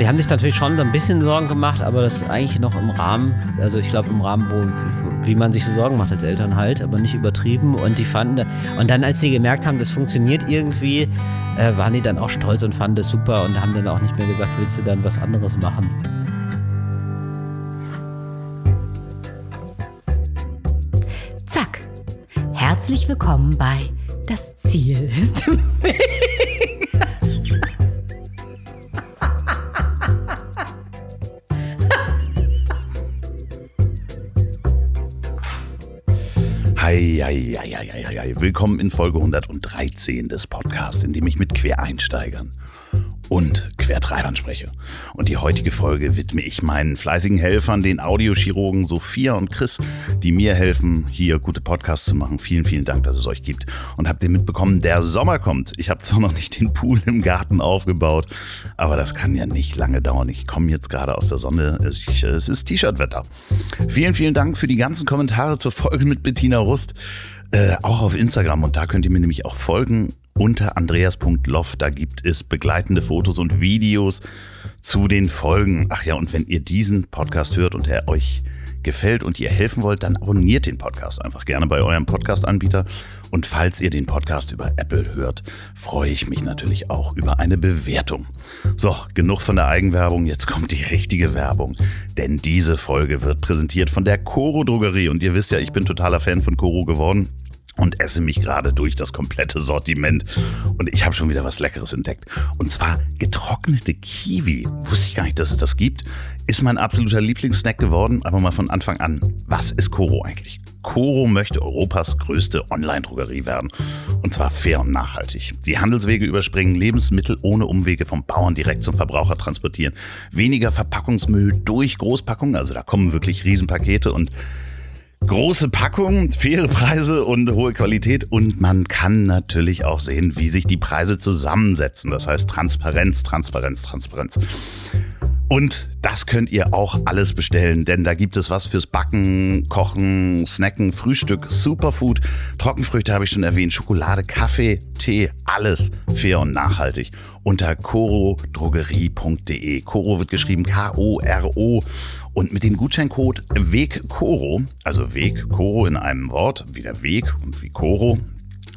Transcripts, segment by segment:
Wir haben sich natürlich schon so ein bisschen Sorgen gemacht, aber das ist eigentlich noch im Rahmen, also ich glaube im Rahmen, wo, wie man sich so Sorgen macht als Eltern halt, aber nicht übertrieben. Und die fanden, und dann als sie gemerkt haben, das funktioniert irgendwie, äh, waren die dann auch stolz und fanden das super und haben dann auch nicht mehr gesagt, willst du dann was anderes machen? Zack. Herzlich willkommen bei Das Ziel ist im Weg. Hei. Willkommen in Folge 113 des Podcasts, in dem ich mit Quereinsteigern und Quertreibern spreche. Und die heutige Folge widme ich meinen fleißigen Helfern, den Audiochirurgen Sophia und Chris, die mir helfen, hier gute Podcasts zu machen. Vielen, vielen Dank, dass es euch gibt. Und habt ihr mitbekommen, der Sommer kommt. Ich habe zwar noch nicht den Pool im Garten aufgebaut, aber das kann ja nicht lange dauern. Ich komme jetzt gerade aus der Sonne. Es, ist T-Shirt-Wetter. Vielen, vielen Dank für die ganzen Kommentare zur Folge mit Bettina Rust. Äh, auch auf Instagram und da könnt ihr mir nämlich auch folgen unter andreas.loff. Da gibt es begleitende Fotos und Videos zu den Folgen. Ach ja, und wenn ihr diesen Podcast hört und er euch gefällt und ihr helfen wollt, dann abonniert den Podcast einfach gerne bei eurem Podcast-Anbieter. Und falls ihr den Podcast über Apple hört, freue ich mich natürlich auch über eine Bewertung. So, genug von der Eigenwerbung, jetzt kommt die richtige Werbung. Denn diese Folge wird präsentiert von der Coro Drogerie. Und ihr wisst ja, ich bin totaler Fan von Coro geworden und esse mich gerade durch das komplette Sortiment. Und ich habe schon wieder was Leckeres entdeckt. Und zwar getrocknete Kiwi. Wusste ich gar nicht, dass es das gibt. Ist mein absoluter Lieblingssnack geworden, aber mal von Anfang an. Was ist Koro eigentlich? Koro möchte Europas größte Online-Drogerie werden. Und zwar fair und nachhaltig. Die Handelswege überspringen, Lebensmittel ohne Umwege vom Bauern direkt zum Verbraucher transportieren. Weniger Verpackungsmüll durch Großpackungen. Also da kommen wirklich Riesenpakete und Große Packung, faire Preise und hohe Qualität und man kann natürlich auch sehen, wie sich die Preise zusammensetzen. Das heißt Transparenz, Transparenz, Transparenz. Und das könnt ihr auch alles bestellen, denn da gibt es was fürs Backen, Kochen, Snacken, Frühstück, Superfood, Trockenfrüchte habe ich schon erwähnt, Schokolade, Kaffee, Tee, alles fair und nachhaltig unter corodrogerie.de. Coro wird geschrieben K-O-R-O und mit dem Gutscheincode WEGKORO, also Weg, Koro in einem Wort, wie der Weg und wie Koro,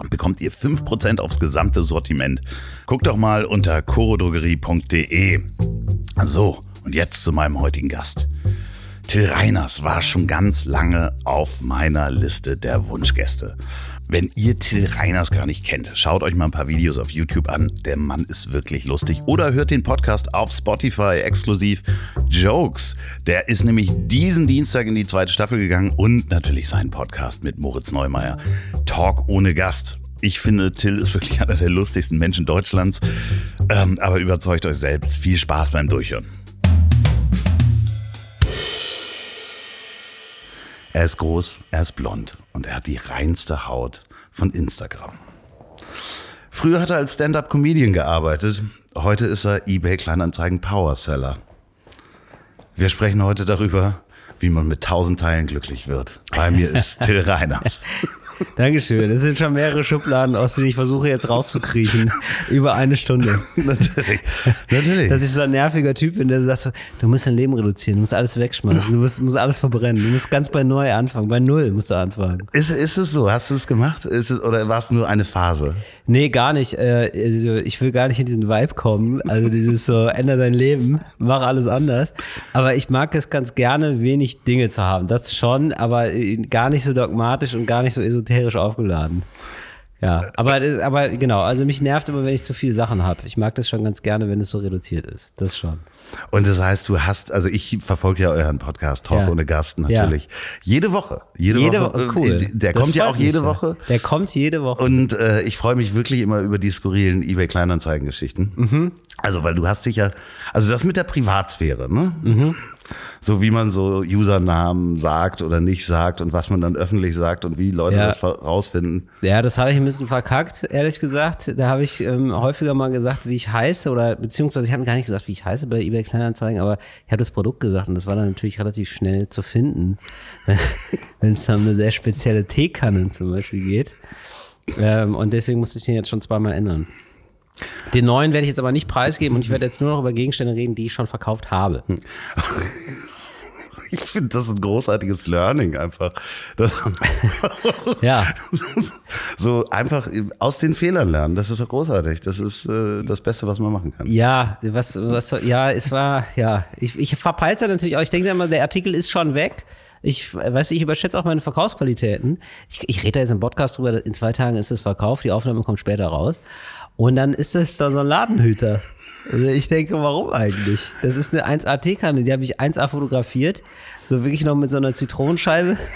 bekommt ihr 5% aufs gesamte Sortiment. Guckt doch mal unter corodrogerie.de. So, und jetzt zu meinem heutigen Gast. Till Reiners war schon ganz lange auf meiner Liste der Wunschgäste. Wenn ihr Till Reiners gar nicht kennt, schaut euch mal ein paar Videos auf YouTube an. Der Mann ist wirklich lustig. Oder hört den Podcast auf Spotify exklusiv Jokes. Der ist nämlich diesen Dienstag in die zweite Staffel gegangen und natürlich sein Podcast mit Moritz Neumeier. Talk ohne Gast. Ich finde, Till ist wirklich einer der lustigsten Menschen Deutschlands. Ähm, aber überzeugt euch selbst. Viel Spaß beim Durchhören. Er ist groß, er ist blond und er hat die reinste Haut von Instagram. Früher hat er als Stand-up-Comedian gearbeitet. Heute ist er eBay Kleinanzeigen Powerseller. Wir sprechen heute darüber, wie man mit tausend Teilen glücklich wird. Bei mir ist Till Reiners. Dankeschön. Das sind schon mehrere Schubladen, aus denen ich versuche jetzt rauszukriechen. Über eine Stunde. Natürlich. Natürlich. Dass ich so ein nerviger Typ bin, der sagt du musst dein Leben reduzieren, du musst alles wegschmeißen, du musst, musst alles verbrennen, du musst ganz bei neu anfangen, bei null musst du anfangen. Ist, ist es so? Hast du es gemacht? Ist es, oder war es nur eine Phase? Nee, gar nicht. Äh, also ich will gar nicht in diesen Vibe kommen. Also dieses so, ändere dein Leben, mach alles anders. Aber ich mag es ganz gerne, wenig Dinge zu haben. Das schon, aber gar nicht so dogmatisch und gar nicht so esoterisch aufgeladen. Ja, aber, das, aber genau, also mich nervt immer, wenn ich zu viele Sachen habe. Ich mag das schon ganz gerne, wenn es so reduziert ist. Das schon. Und das heißt, du hast, also ich verfolge ja euren Podcast Talk Ja. ohne Gast natürlich. Jede Woche. Jede, Jede Woche. Cool. äh, Der Das kommt ja auch mich jede sehr. Woche. Der kommt jede Woche. Und äh, ich freue mich wirklich immer über die skurrilen eBay Kleinanzeigen-Geschichten. Mhm. Also, weil du hast dich ja, also das mit der Privatsphäre, ne? Mhm. So wie man so Usernamen sagt oder nicht sagt und was man dann öffentlich sagt und wie Leute Ja. das rausfinden. Ja, das habe ich ein bisschen verkackt, ehrlich gesagt. Da habe ich ähm, häufiger mal gesagt, wie ich heiße, oder beziehungsweise ich habe gar nicht gesagt, wie ich heiße bei eBay Kleinanzeigen, aber ich habe das Produkt gesagt und das war dann natürlich relativ schnell zu finden, wenn es um eine sehr spezielle Teekanne zum Beispiel geht. Ähm, und deswegen musste ich den jetzt schon zweimal ändern. Den neuen werde ich jetzt aber nicht preisgeben und ich werde jetzt nur noch über Gegenstände reden, die ich schon verkauft habe. Ich finde das ein großartiges Learning einfach. Das Ja. so einfach aus den Fehlern lernen. Das ist doch großartig. Das ist äh, das Beste, was man machen kann. Ja, was, was, ja, es war, ja, ich, ich verpeize natürlich auch, ich denke immer, der Artikel ist schon weg. Ich weiß, ich überschätze auch meine Verkaufsqualitäten. Ich, ich rede da jetzt im Podcast drüber, in zwei Tagen ist es verkauft, die Aufnahme kommt später raus. Und dann ist das da so ein Ladenhüter. Also ich denke, warum eigentlich? Das ist eine 1A-T-Kanne, die habe ich 1A fotografiert. So wirklich noch mit so einer Zitronenscheibe.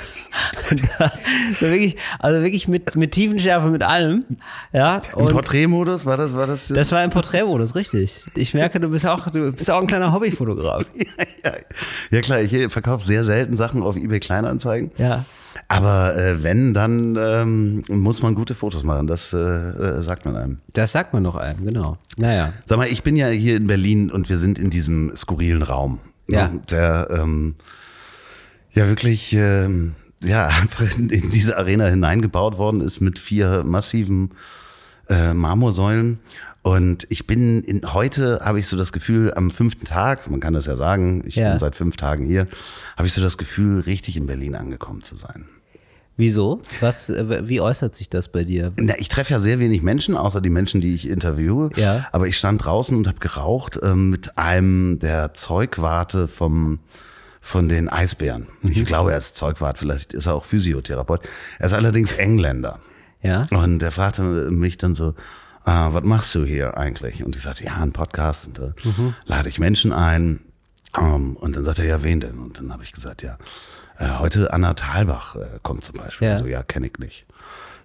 Da, so wirklich, also wirklich mit, mit Tiefenschärfe, mit allem. Ja, Im Porträtmodus war das, war das. das war im Porträtmodus, richtig. Ich merke, du bist auch, du bist auch ein kleiner Hobbyfotograf. ja, ja klar, ich verkaufe sehr selten Sachen auf eBay Kleinanzeigen. Ja. Aber äh, wenn, dann ähm, muss man gute Fotos machen. Das äh, äh, sagt man einem. Das sagt man noch einem, genau. Naja. Sag mal, ich bin ja hier in Berlin und wir sind in diesem skurrilen Raum. Ja. Ne, Der ähm, ja wirklich ähm, ja einfach in, in diese Arena hineingebaut worden ist mit vier massiven äh, Marmorsäulen. Und ich bin in, heute habe ich so das Gefühl, am fünften Tag, man kann das ja sagen, ich Ja. bin seit fünf Tagen hier, habe ich so das Gefühl, richtig in Berlin angekommen zu sein. Wieso? Was, äh, wie äußert sich das bei dir? Na, ich treffe ja sehr wenig Menschen, außer die Menschen, die ich interviewe. Ja. Aber ich stand draußen und habe geraucht ähm, mit einem der Zeugwarte vom von den Eisbären. Mhm. Ich glaube, er ist Zeugwart, vielleicht ist er auch Physiotherapeut. Er ist allerdings Engländer. Ja. Und er fragte mich dann so, ah, was machst du hier eigentlich? Und ich sagte, ja, ein Podcast. Und da Mhm. lade ich Menschen ein. Ähm, und dann sagte er, ja, wen denn? Und dann habe ich gesagt, ja, äh, heute Anna Thalbach äh, kommt zum Beispiel. Ja. Ja. So, ja, kenne ich nicht.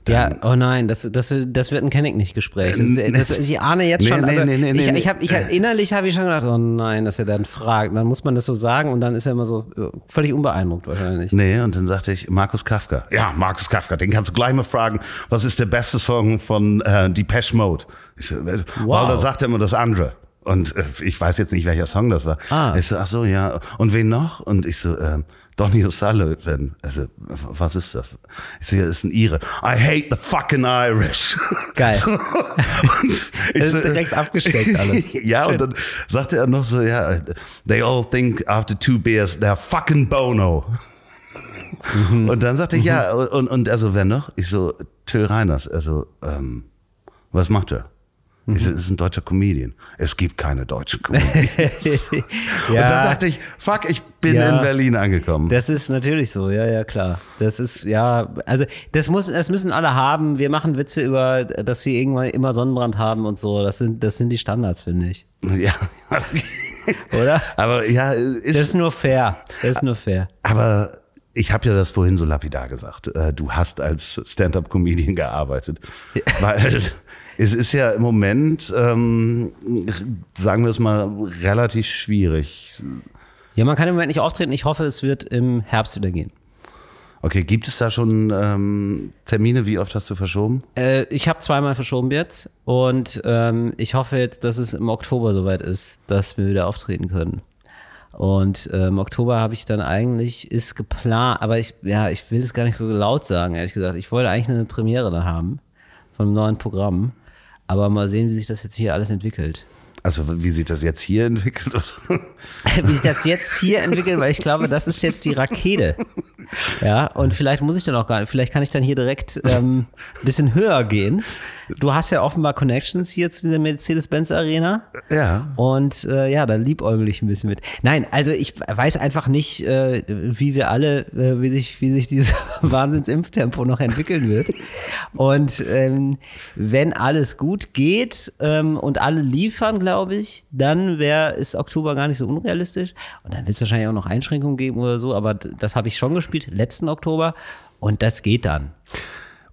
Ja, oh nein, das, das, das wird ein Kennick-nicht-Gespräch. Das, das, ich ahne jetzt Nee, schon, nee, also nee, nee, ich, nee, ich hab, ich hab, innerlich habe ich schon gedacht, oh nein, dass er dann fragt. Dann muss man das so sagen und dann ist er immer so äh, völlig unbeeindruckt wahrscheinlich. Nee, und dann sagte ich, Markus Kafka. Ja, Markus Kafka, den kannst du gleich mal fragen, was ist der beste Song von äh, Depeche Mode? Ich so, äh, Weil da sagt er immer das andere. Und äh, ich weiß jetzt nicht, welcher Song das war. Ah. Ich so, ach so, ja. Und wen noch? Und ich so, äh, Donny O'Sullivan. Also, was ist das? Ich so, ja, das ist ein Ire. I hate the fucking Irish. Geil. So, und Das ist direkt abgesteckt alles. ja, und dann sagte er noch so, ja, they all think after two beers, they're fucking Bono. Mhm. Und dann sagte ich, ja, und, und also wer noch? Ich so, Till Reiners. Also, ähm, was macht er? Mhm. das ist ein deutscher Comedian. Es gibt keine deutschen Comedians. Und dann dachte ich, fuck, ich bin Ja. in Berlin angekommen. Das ist natürlich so, ja, ja, klar. Das ist, ja, also das muss, das müssen alle haben. Wir machen Witze über, dass sie irgendwann immer Sonnenbrand haben und so. Das sind, das sind die Standards, finde ich. ja. Oder? Aber ja, Das ist, ist nur fair. Das ist nur fair. aber ich habe ja das vorhin so lapidar gesagt. Äh, Du hast als Stand-up-Comedian gearbeitet. Weil es ist ja im Moment, ähm, sagen wir es mal, relativ schwierig. Ja, man kann im Moment nicht auftreten. Ich hoffe, es wird im Herbst wieder gehen. Okay, gibt es da schon ähm, Termine? Wie oft hast du verschoben? Äh, ich habe zweimal verschoben jetzt und ähm, ich hoffe jetzt, dass es im Oktober soweit ist, dass wir wieder auftreten können. Und äh, im Oktober habe ich dann eigentlich, ist geplant, aber ich, ja, ich will es gar nicht so laut sagen, ehrlich gesagt. Ich wollte eigentlich eine Premiere da haben von einem neuen Programm. Aber mal sehen, wie sich das jetzt hier alles entwickelt. Also wie sich das jetzt hier entwickelt? Oder? wie sich das jetzt hier entwickelt, weil ich glaube, das ist jetzt die Rakete. Ja, und vielleicht muss ich dann auch gar nicht, vielleicht kann ich dann hier direkt ähm, ein bisschen höher gehen. Du hast ja offenbar Connections hier zu dieser Mercedes-Benz Arena. Ja. Und äh, ja, da liebäugel ich ein bisschen mit. Nein, also ich weiß einfach nicht, äh, wie wir alle, äh, wie sich, wie sich dieses Wahnsinnsimpftempo noch entwickeln wird. Und ähm, wenn alles gut geht ähm, und alle liefern, glaube ich, dann wäre ist Oktober gar nicht so unrealistisch. Und dann wird es wahrscheinlich auch noch Einschränkungen geben oder so, aber das habe ich schon gespielt, letzten Oktober. Und das geht dann.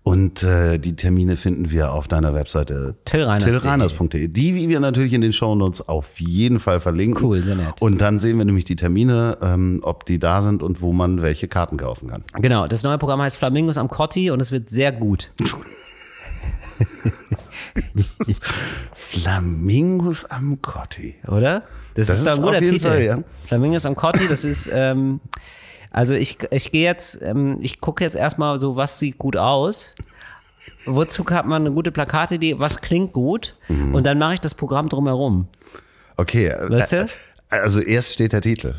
Und äh, die Termine finden wir auf deiner Webseite Tillreiners.de. Die, wie wir natürlich in den Shownotes auf jeden Fall verlinken. Cool, sehr nett. Und dann sehen wir nämlich die Termine, ähm, ob die da sind und wo man welche Karten kaufen kann. Genau, das neue Programm heißt Flamingos am Cotti und es wird sehr gut. Flamingos am Cotti. oder? Das, Das ist ist ein guter auf jeden Titel. Fall, ja. Flamingos am Cotti, das ist, ähm, also ich, ich gehe jetzt, ähm, ich gucke jetzt erstmal so, was sieht gut aus. wozu hat man eine gute Plakatidee? Was klingt gut? Mhm. Und dann mache ich das Programm drumherum. Okay. äh, Weißt du? Also erst steht der Titel.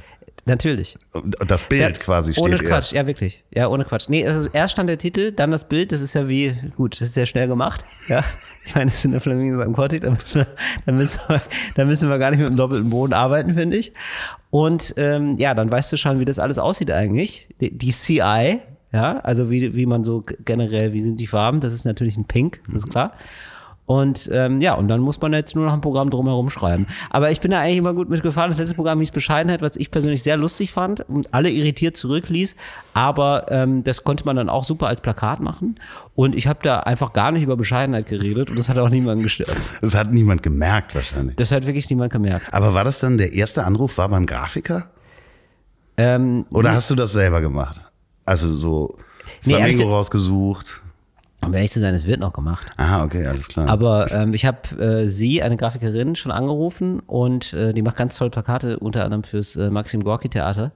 Natürlich. Und das Bild Ja, quasi steht Ohne Quatsch, erst. ja wirklich. Ja, ohne Quatsch. Nee, also erst stand der Titel, dann das Bild, das ist ja wie, gut, das ist sehr schnell gemacht. Ja. Ich meine, das sind der Flamingos am Kortik, da müssen wir, da müssen wir, da müssen wir gar nicht mit dem doppelten Boden arbeiten, finde ich. Und ähm, ja, dann weißt du schon, wie das alles aussieht eigentlich. Die, die CI, ja, also wie, wie man so generell, wie sind die Farben, das ist natürlich ein Pink, das ist klar. Und ähm, ja, und dann muss man jetzt nur noch ein Programm drumherum schreiben. Aber ich bin da eigentlich immer gut mitgefahren. Das letzte Programm hieß Bescheidenheit, was ich persönlich sehr lustig fand und alle irritiert zurückließ. Aber ähm, das konnte man dann auch super als Plakat machen. Und ich habe da einfach gar nicht über Bescheidenheit geredet und das hat auch niemanden gestört. Das hat niemand gemerkt wahrscheinlich. Das hat wirklich niemand gemerkt. Aber war das dann der erste Anruf, war beim Grafiker? Ähm, Oder hast du das selber gemacht? Also so Nee, Flamingo ge- rausgesucht. Um ehrlich zu sein, es wird noch gemacht. Aha, okay, alles klar. Aber ähm, ich habe äh, sie, eine Grafikerin, schon angerufen und äh, die macht ganz tolle Plakate, unter anderem fürs äh, Maxim Gorki Theater.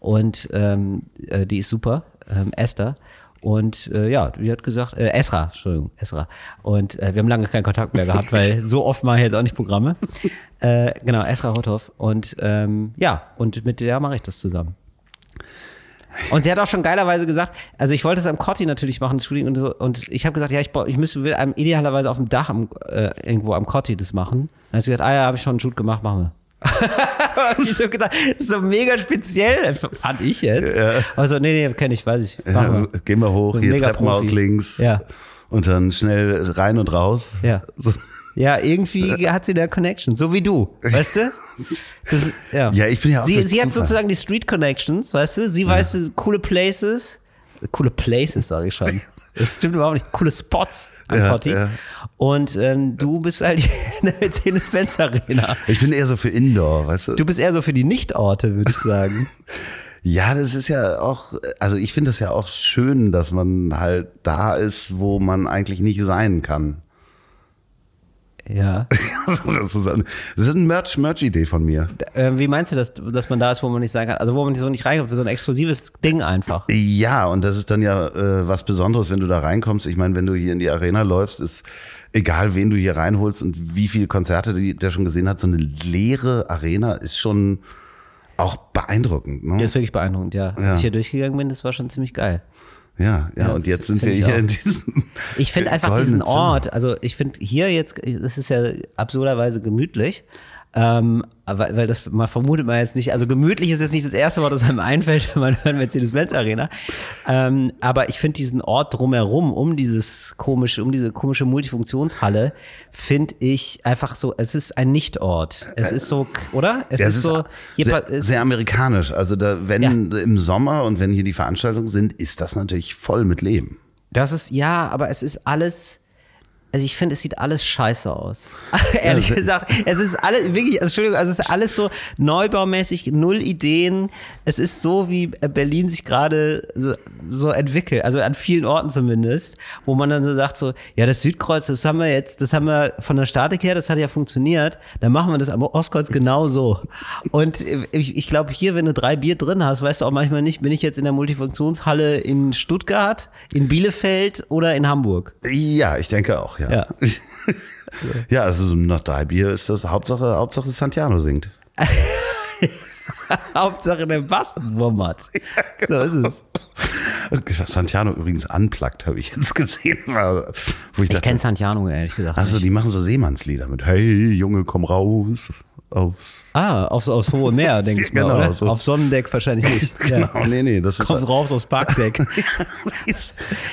Und ähm, äh, die ist super, ähm, Esther. Und äh, ja, die hat gesagt, äh, Esra, Entschuldigung, Esra. Und äh, wir haben lange keinen Kontakt mehr gehabt, weil so oft mache ich jetzt auch nicht Programme. Genau, Esra Hothoff. Und ähm, ja, und mit der mache ich das zusammen. Und sie hat auch schon geilerweise gesagt, also ich wollte es am Cotti natürlich machen, das Shooting und so, und ich habe gesagt, ja, ich, ich müsste will einem idealerweise auf dem Dach am, äh, irgendwo am Cotti das machen. Dann hat sie gesagt, ah ja, habe ich schon einen Shoot gemacht, machen wir. So gedacht, das ist so mega speziell, fand ich jetzt. Also, nee, nee, kenne ich, weiß ich. Ja, gehen wir hoch, hier Treppenhaus links. Ja. Und dann schnell rein und raus. Ja. So. Ja, irgendwie hat sie da Connection, so wie du, weißt du? Das, ja. Ja, ich bin ja auch Sie, sie hat sozusagen die Street Connections, weißt du? Sie weiß so coole Places, coole Places, sage ich schon. Das stimmt überhaupt nicht. Coole Spots am Ja, Cotti. ja. Und ähm, du bist halt in der Mercedes-Benz Arena. Ich bin eher so für Indoor, weißt du? Du bist eher so für die Nichtorte, würde ich sagen. Ja, das ist ja auch, also ich finde das ja auch schön, dass man halt da ist, wo man eigentlich nicht sein kann. Ja. das ist, ein, das ist eine Merch- Merch-Idee von mir. Ähm, wie meinst du, dass, dass man da ist, wo man nicht sein kann? Also wo man so nicht reinkommt, so ein exklusives Ding einfach. Ja, und das ist dann ja äh, was Besonderes, wenn du da reinkommst. Ich meine, wenn du hier in die Arena läufst, ist egal, wen du hier reinholst und wie viele Konzerte die, der schon gesehen hat, so eine leere Arena ist schon auch beeindruckend. Ne? Das ist wirklich beeindruckend, ja. Als ich hier durchgegangen bin, das war schon ziemlich geil. Ja, ja, und jetzt sind wir hier auch. in diesem. Ich finde einfach diesen Zimmer. Ort, also ich finde hier jetzt, es ist ja absurderweise gemütlich, ähm, aber, weil das, man vermutet man jetzt nicht, also gemütlich ist jetzt nicht das erste Wort, das einem einfällt, wenn man hört Mercedes-Benz Arena, ähm, aber ich finde diesen Ort drumherum, um dieses komische, um diese komische Multifunktionshalle, finde ich einfach so, es ist ein Nichtort. Es ist so, oder? Es Ja, ist, so, hier sehr, sehr ist- amerikanisch. Also da, wenn im Sommer und wenn hier die Veranstaltungen sind, ist das natürlich voll mit Leben. Das ist, ja, aber es ist alles. Also ich finde, es sieht alles scheiße aus. Ehrlich Ja, gesagt, es ist alles, wirklich, also Entschuldigung, also es ist alles so neubaumäßig, null Ideen. Es ist so, wie Berlin sich gerade so, so entwickelt, also an vielen Orten zumindest, wo man dann so sagt so, ja, das Südkreuz, das haben wir jetzt, das haben wir von der Statik her, das hat ja funktioniert, dann machen wir das am Ostkreuz genauso. Und ich, ich glaube, hier, wenn du drei Bier drin hast, weißt du auch manchmal nicht, bin ich jetzt in der Multifunktionshalle in Stuttgart, in Bielefeld oder in Hamburg. Ja, ich denke auch, ja. Ja. Ja, also so nach drei Bier ist das Hauptsache, Hauptsache Santiano singt. Hauptsache der Bass wummert. So ist es. Was Santiano übrigens unplugged, habe ich jetzt gesehen. Wo ich Ich kenne Santiano ehrlich gesagt. also die machen so Seemannslieder mit Hey Junge, komm raus aufs. Ah, aufs, aufs hohe Meer, denke ich mal, Genau, so. Auf Sonnendeck wahrscheinlich nicht. Genau, nee, nee, das ist Kommt raus aufs Parkdeck.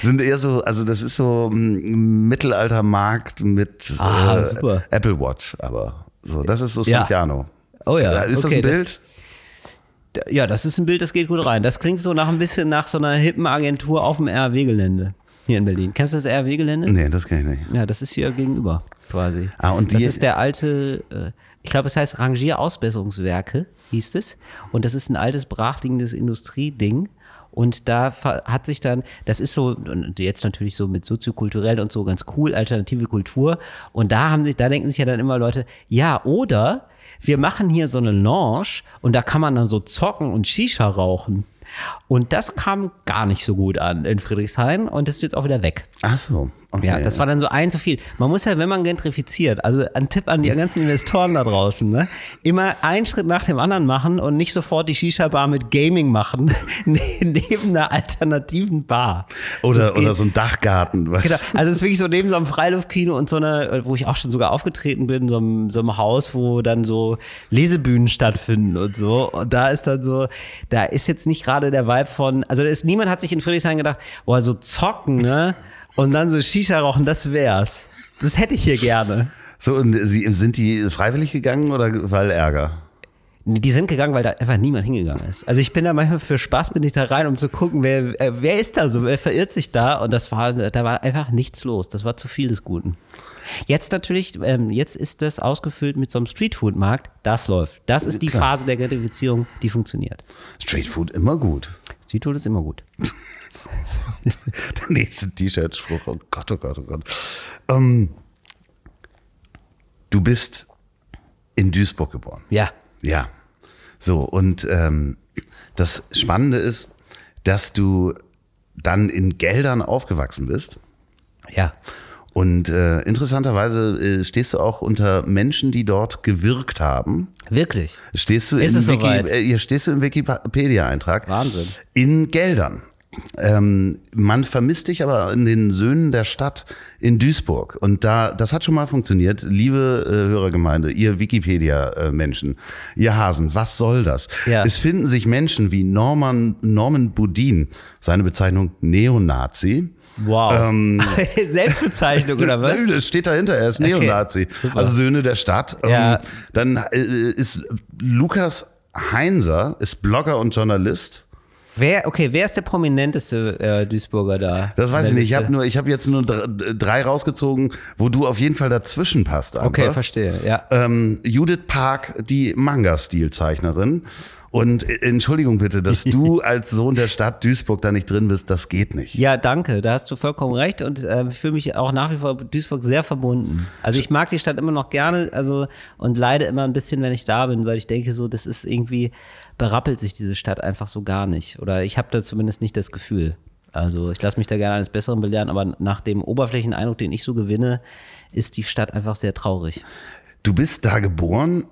sind eher so, also das ist so ein Mittelaltermarkt mit Ah, äh. Apple Watch, aber so, das ist so Ja. Santiano. Oh ja, Ist okay, das ein das- Bild? Ja, das ist ein Bild, das geht gut rein. Das klingt so nach ein bisschen nach so einer hippen Agentur auf dem RW-Gelände hier in Berlin. Kennst du das RW-Gelände? nee, das kann ich nicht. Ja, das ist hier gegenüber quasi. Ah, und das die- ist der alte, äh, ich glaube, es heißt Rangierausbesserungswerke, hieß es. Und das ist ein altes, brachliegendes Industrieding. Und da hat sich dann, das ist so, jetzt natürlich so mit soziokulturell und so ganz cool, alternative Kultur. Und da haben sich, da denken sich ja dann immer Leute, ja, oder wir machen hier so eine Lounge und da kann man dann so zocken und Shisha rauchen. Und das kam gar nicht so gut an in Friedrichshain und das ist jetzt auch wieder weg. Ach so, Okay. Ja, das war dann so ein zu viel. Man muss ja, wenn man gentrifiziert, also ein Tipp an die ganzen Investoren da draußen, ne? immer einen Schritt nach dem anderen machen und nicht sofort die Shisha-Bar mit Gaming machen, ne, neben einer alternativen Bar. Oder, oder so ein Dachgarten. Was? Genau. Also es ist wirklich so neben so einem Freiluftkino und so einer, wo ich auch schon sogar aufgetreten bin, so einem, so einem Haus, wo dann so Lesebühnen stattfinden und so. Und da ist dann so, da ist jetzt nicht gerade der Vibe von, also da ist, niemand hat sich in Friedrichshain gedacht, boah, so zocken, ne? Und dann so Shisha rauchen, das wär's. Das hätte ich hier gerne. So, und sie, sind die freiwillig gegangen oder weil Ärger? Die sind gegangen, weil da einfach niemand hingegangen ist. Also ich bin da manchmal für Spaß bin ich da rein, um zu gucken, wer, äh, wer ist da so, wer verirrt sich da? Und das war, da war einfach nichts los. Das war zu viel des Guten. Jetzt natürlich, ähm, jetzt ist das ausgefüllt mit so einem Streetfood-Markt. Das läuft. Das ist die Klar. Phase der Gentrifizierung, die funktioniert. Streetfood immer gut. Streetfood ist immer gut. Der nächste T-Shirt-Spruch. Oh Gott, oh Gott, oh Gott. Ähm, du bist in Duisburg geboren. Ja. Ja. So, und ähm, das Spannende ist, dass du dann in Geldern aufgewachsen bist. Ja. Und äh, interessanterweise äh, stehst du auch unter Menschen, die dort gewirkt haben. Wirklich. Stehst du, Ist im, es soweit? äh, hier stehst du im Wikipedia-Eintrag. Wahnsinn. In Geldern. Ähm, man vermisst dich aber in den Söhnen der Stadt in Duisburg. Und da, das hat schon mal funktioniert. Liebe äh, Hörergemeinde, ihr Wikipedia-Menschen, ihr Hasen, was soll das? Ja. Es finden sich Menschen wie Norman, Norman Budin, seine Bezeichnung Neonazi. Wow. Selbstbezeichnung oder was? Das steht dahinter, er ist Neonazi. super. Also Söhne der Stadt. Ja. Ähm, Dann äh, ist Lukas Heinser, ist Blogger und Journalist. Wer, okay, wer ist der prominenteste äh, Duisburger da? Das weiß ich nicht. Ich habe nur, ich habe jetzt nur dr- drei rausgezogen, wo du auf jeden Fall dazwischen passt. Einfach. Okay, verstehe, ja. ähm, Judith Park, die Manga-Stilzeichnerin. Und äh, Entschuldigung bitte, dass du als Sohn der Stadt Duisburg da nicht drin bist, das geht nicht. Ja, danke, da hast du vollkommen recht und äh, ich fühle mich auch nach wie vor Duisburg sehr verbunden. Also ich mag die Stadt immer noch gerne, also und leide immer ein bisschen, wenn ich da bin, weil ich denke so, das ist irgendwie berappelt sich diese Stadt einfach so gar nicht oder ich habe da zumindest nicht das Gefühl. Also ich lasse mich da gerne eines Besseren belehren, aber nach dem Oberflächeneindruck, den ich so gewinne, ist die Stadt einfach sehr traurig. Du bist da geboren,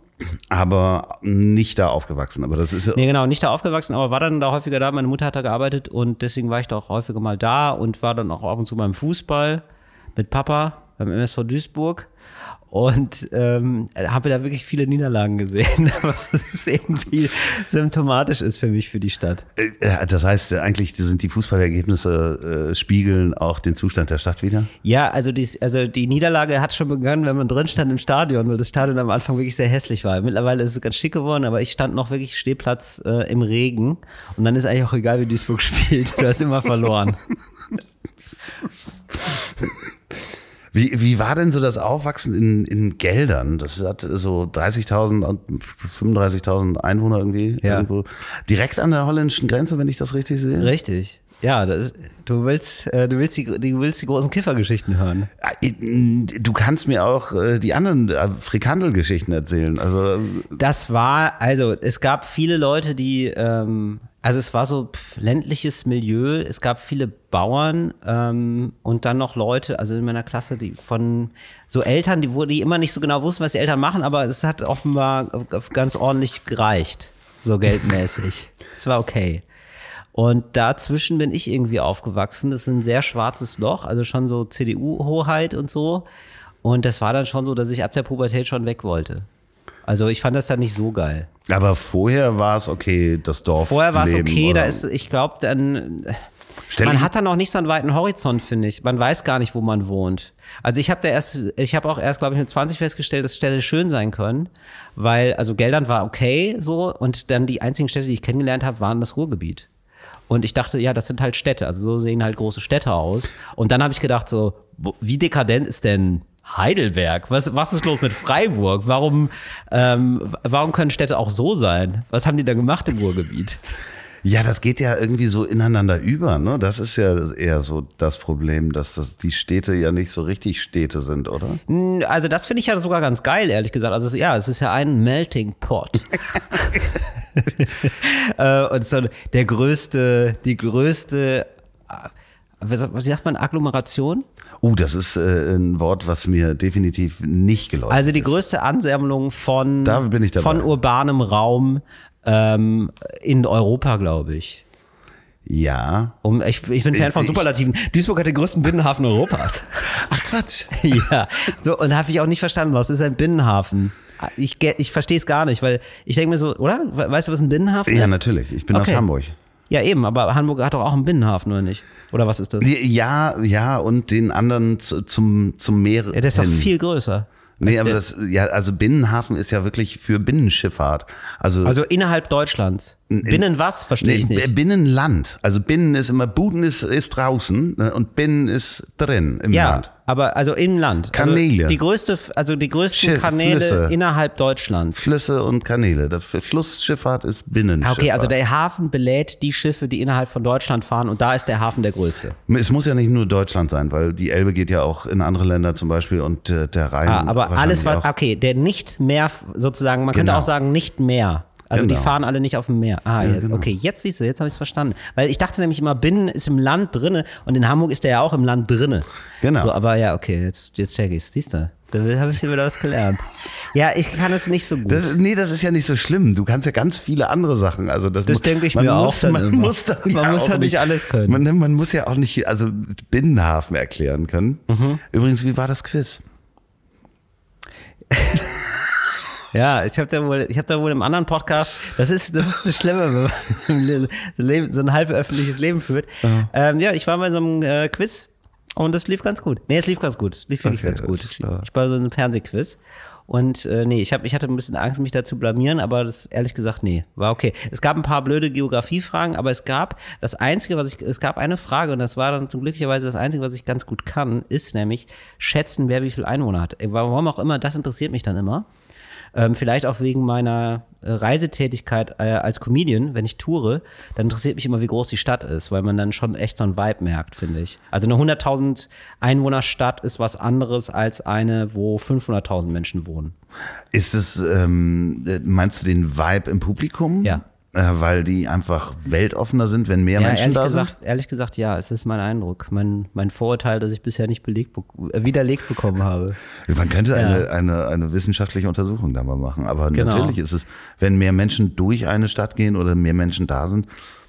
aber nicht da aufgewachsen. Aber das ist ja Nee, genau, nicht da aufgewachsen, aber war dann da häufiger da. Meine Mutter hat da gearbeitet und deswegen war ich da auch häufiger mal da und war dann auch ab und zu beim Fußball mit Papa beim MSV Duisburg und ähm, habe da wirklich viele Niederlagen gesehen, was irgendwie symptomatisch ist für mich für die Stadt. Äh, Das heißt, äh, eigentlich sind die Fußballergebnisse äh, spiegeln auch den Zustand der Stadt wieder? Ja, also die, also die Niederlage hat schon begonnen, wenn man drin stand im Stadion, weil das Stadion am Anfang wirklich sehr hässlich war. Mittlerweile ist es ganz schick geworden, aber ich stand noch wirklich Stehplatz äh, im Regen und dann ist eigentlich auch egal, wie Duisburg spielt. Du hast immer verloren. Wie, wie war denn so das Aufwachsen in, in Geldern? Das hat so 30.000, und 35.000 Einwohner irgendwie. Ja. Irgendwo. Direkt an der holländischen Grenze, wenn ich das richtig sehe. Richtig. Ja, das ist, du willst, äh, du willst die, du willst die großen Kiffergeschichten hören. Äh, Du kannst mir auch äh, die anderen Frikandel-Geschichten erzählen. Also Das war, also es gab viele Leute, die, ähm, also es war so pff, ländliches Milieu, es gab viele Bauern ähm, und dann noch Leute, also in meiner Klasse, die von so Eltern, die, wo die immer nicht so genau wussten, was die Eltern machen, aber es hat offenbar ganz ordentlich gereicht, so geldmäßig. Es war okay. Und dazwischen bin ich irgendwie aufgewachsen. Das ist ein sehr schwarzes Loch, also schon so CDU-Hoheit und so. Und das war dann schon so, dass ich ab der Pubertät schon weg wollte. Also ich fand das dann nicht so geil. Aber vorher war es okay, das Dorf. Vorher war es okay, oder? da ist, ich glaube, dann. Stell man hat dann noch nicht so einen weiten Horizont, finde ich. Man weiß gar nicht, wo man wohnt. Also ich habe da erst, ich habe auch erst, glaube ich, mit 20 festgestellt, dass Städte schön sein können, weil, also Geldern war okay so und dann die einzigen Städte, die ich kennengelernt habe, waren das Ruhrgebiet. Und ich dachte, ja, das sind halt Städte, also so sehen halt große Städte aus. Und dann habe ich gedacht, so, wie dekadent ist denn Heidelberg? Was, was ist los mit Freiburg? Warum, ähm, warum können Städte auch so sein? Was haben die da gemacht im Ruhrgebiet? Ja, das geht ja irgendwie so ineinander über. Ne? Das ist ja eher so das Problem, dass das die Städte ja nicht so richtig Städte sind, oder? Also das finde ich ja sogar ganz geil, ehrlich gesagt. Also ja, es ist ja ein Melting Pot. äh, und so der größte, die größte, äh, was sagt man, Agglomeration? Uh, das ist äh, ein Wort, was mir definitiv nicht geläufig Also die ist. größte Ansammlung von, Da ich von urbanem Raum ähm, in Europa, glaube ich. Ja. Um, ich, ich bin Fan Ich- von ich- Superlativen. Duisburg hat den größten Binnenhafen Europas. Ach Quatsch. ja. So, und habe ich auch nicht verstanden, was ist ein Binnenhafen? Ich, ich verstehe es gar nicht, weil ich denke mir so, oder? We- Weißt du, was ein Binnenhafen Ja, ist? natürlich. Ich bin Okay. aus Hamburg. Ja, eben, aber Hamburg hat doch auch einen Binnenhafen, oder nicht? Oder was ist das? Ja, ja, und den anderen zu, zum, zum Meer. Ja, der ist doch hin. viel größer. Nee, aber das, ja, also Binnenhafen ist ja wirklich für Binnenschifffahrt. Also, Also innerhalb Deutschlands. Binnen was, verstehe ich nicht. Binnenland. Also Binnen ist immer, Buden ist, ist draußen ne, und Binnen ist drin im Ja, Land. aber also im Land. Kanäle. Also die größte, also die größten Schiff- Kanäle Flüsse. innerhalb Deutschlands. Flüsse und Kanäle. Der Flussschifffahrt ist Ah, Binnenschifffahrt. Okay, also der Hafen belädt die Schiffe, die innerhalb von Deutschland fahren und da ist der Hafen der größte. es muss ja nicht nur Deutschland sein, weil die Elbe geht ja auch in andere Länder zum Beispiel und äh, der Rhein. Ah, aber alles auch. okay, der nicht mehr, sozusagen, man könnte Genau. auch sagen nicht mehr. Also die Genau. fahren alle nicht auf dem Meer. Ah, ja, okay, jetzt siehst du, jetzt habe ich es verstanden. Weil ich dachte nämlich immer, Binnen ist im Land drinne und in Hamburg ist der ja auch im Land drinne. Genau. So, aber ja, okay, jetzt, jetzt check ich's. Siehst du? Da habe ich wieder was gelernt. Ja, ich kann es nicht so gut. Das, nee, das ist ja nicht so schlimm. Du kannst ja ganz viele andere Sachen. Also das, Das denke ich man mir auch muss, dann Man immer. muss, dann Man ja muss auch ja nicht alles können. Man, man muss ja auch nicht, also Binnenhafen erklären können. Mhm. Übrigens, wie war das Quiz? Ja, ich habe da wohl, ich habe da wohl im anderen Podcast, das ist, das ist das Schlimme, wenn man so ein halb öffentliches Leben führt. Ja, ähm, ja ich war bei so einem äh, Quiz und das lief ganz gut. Nee, es lief ganz gut. Es lief wirklich Okay, ganz gut. Ich war so in einem Fernsehquiz. Und äh, nee, ich, hab, ich hatte ein bisschen Angst, mich da zu blamieren, aber das ehrlich gesagt, nee, war okay. Es gab ein paar blöde Geografiefragen, aber es gab das Einzige, was ich, es gab eine Frage und das war dann zum glücklicherweise das Einzige, was ich ganz gut kann, ist nämlich schätzen, wer wie viel Einwohner hat. Warum auch immer, das interessiert mich dann immer. Ähm, vielleicht auch wegen meiner äh, Reisetätigkeit äh, als Comedian, wenn ich toure, dann interessiert mich immer, wie groß die Stadt ist, weil man dann schon echt so einen Vibe merkt, finde ich. Also eine 100.000 Einwohnerstadt ist was anderes als eine, wo 500.000 Menschen wohnen. Ist es, ähm, äh, meinst du den Vibe im Publikum? Ja. Äh, weil die einfach weltoffener sind, wenn mehr Ja, Menschen da gesagt, ehrlich gesagt, ja, es ist mein Eindruck. Mein, mein Vorurteil, das ich bisher nicht belegt, äh, widerlegt bekommen habe. sind? Man könnte Ja. eine, eine, eine wissenschaftliche Untersuchung da mal machen. Aber Genau. natürlich ist es, wenn mehr Menschen durch eine Stadt gehen oder mehr Menschen da sind,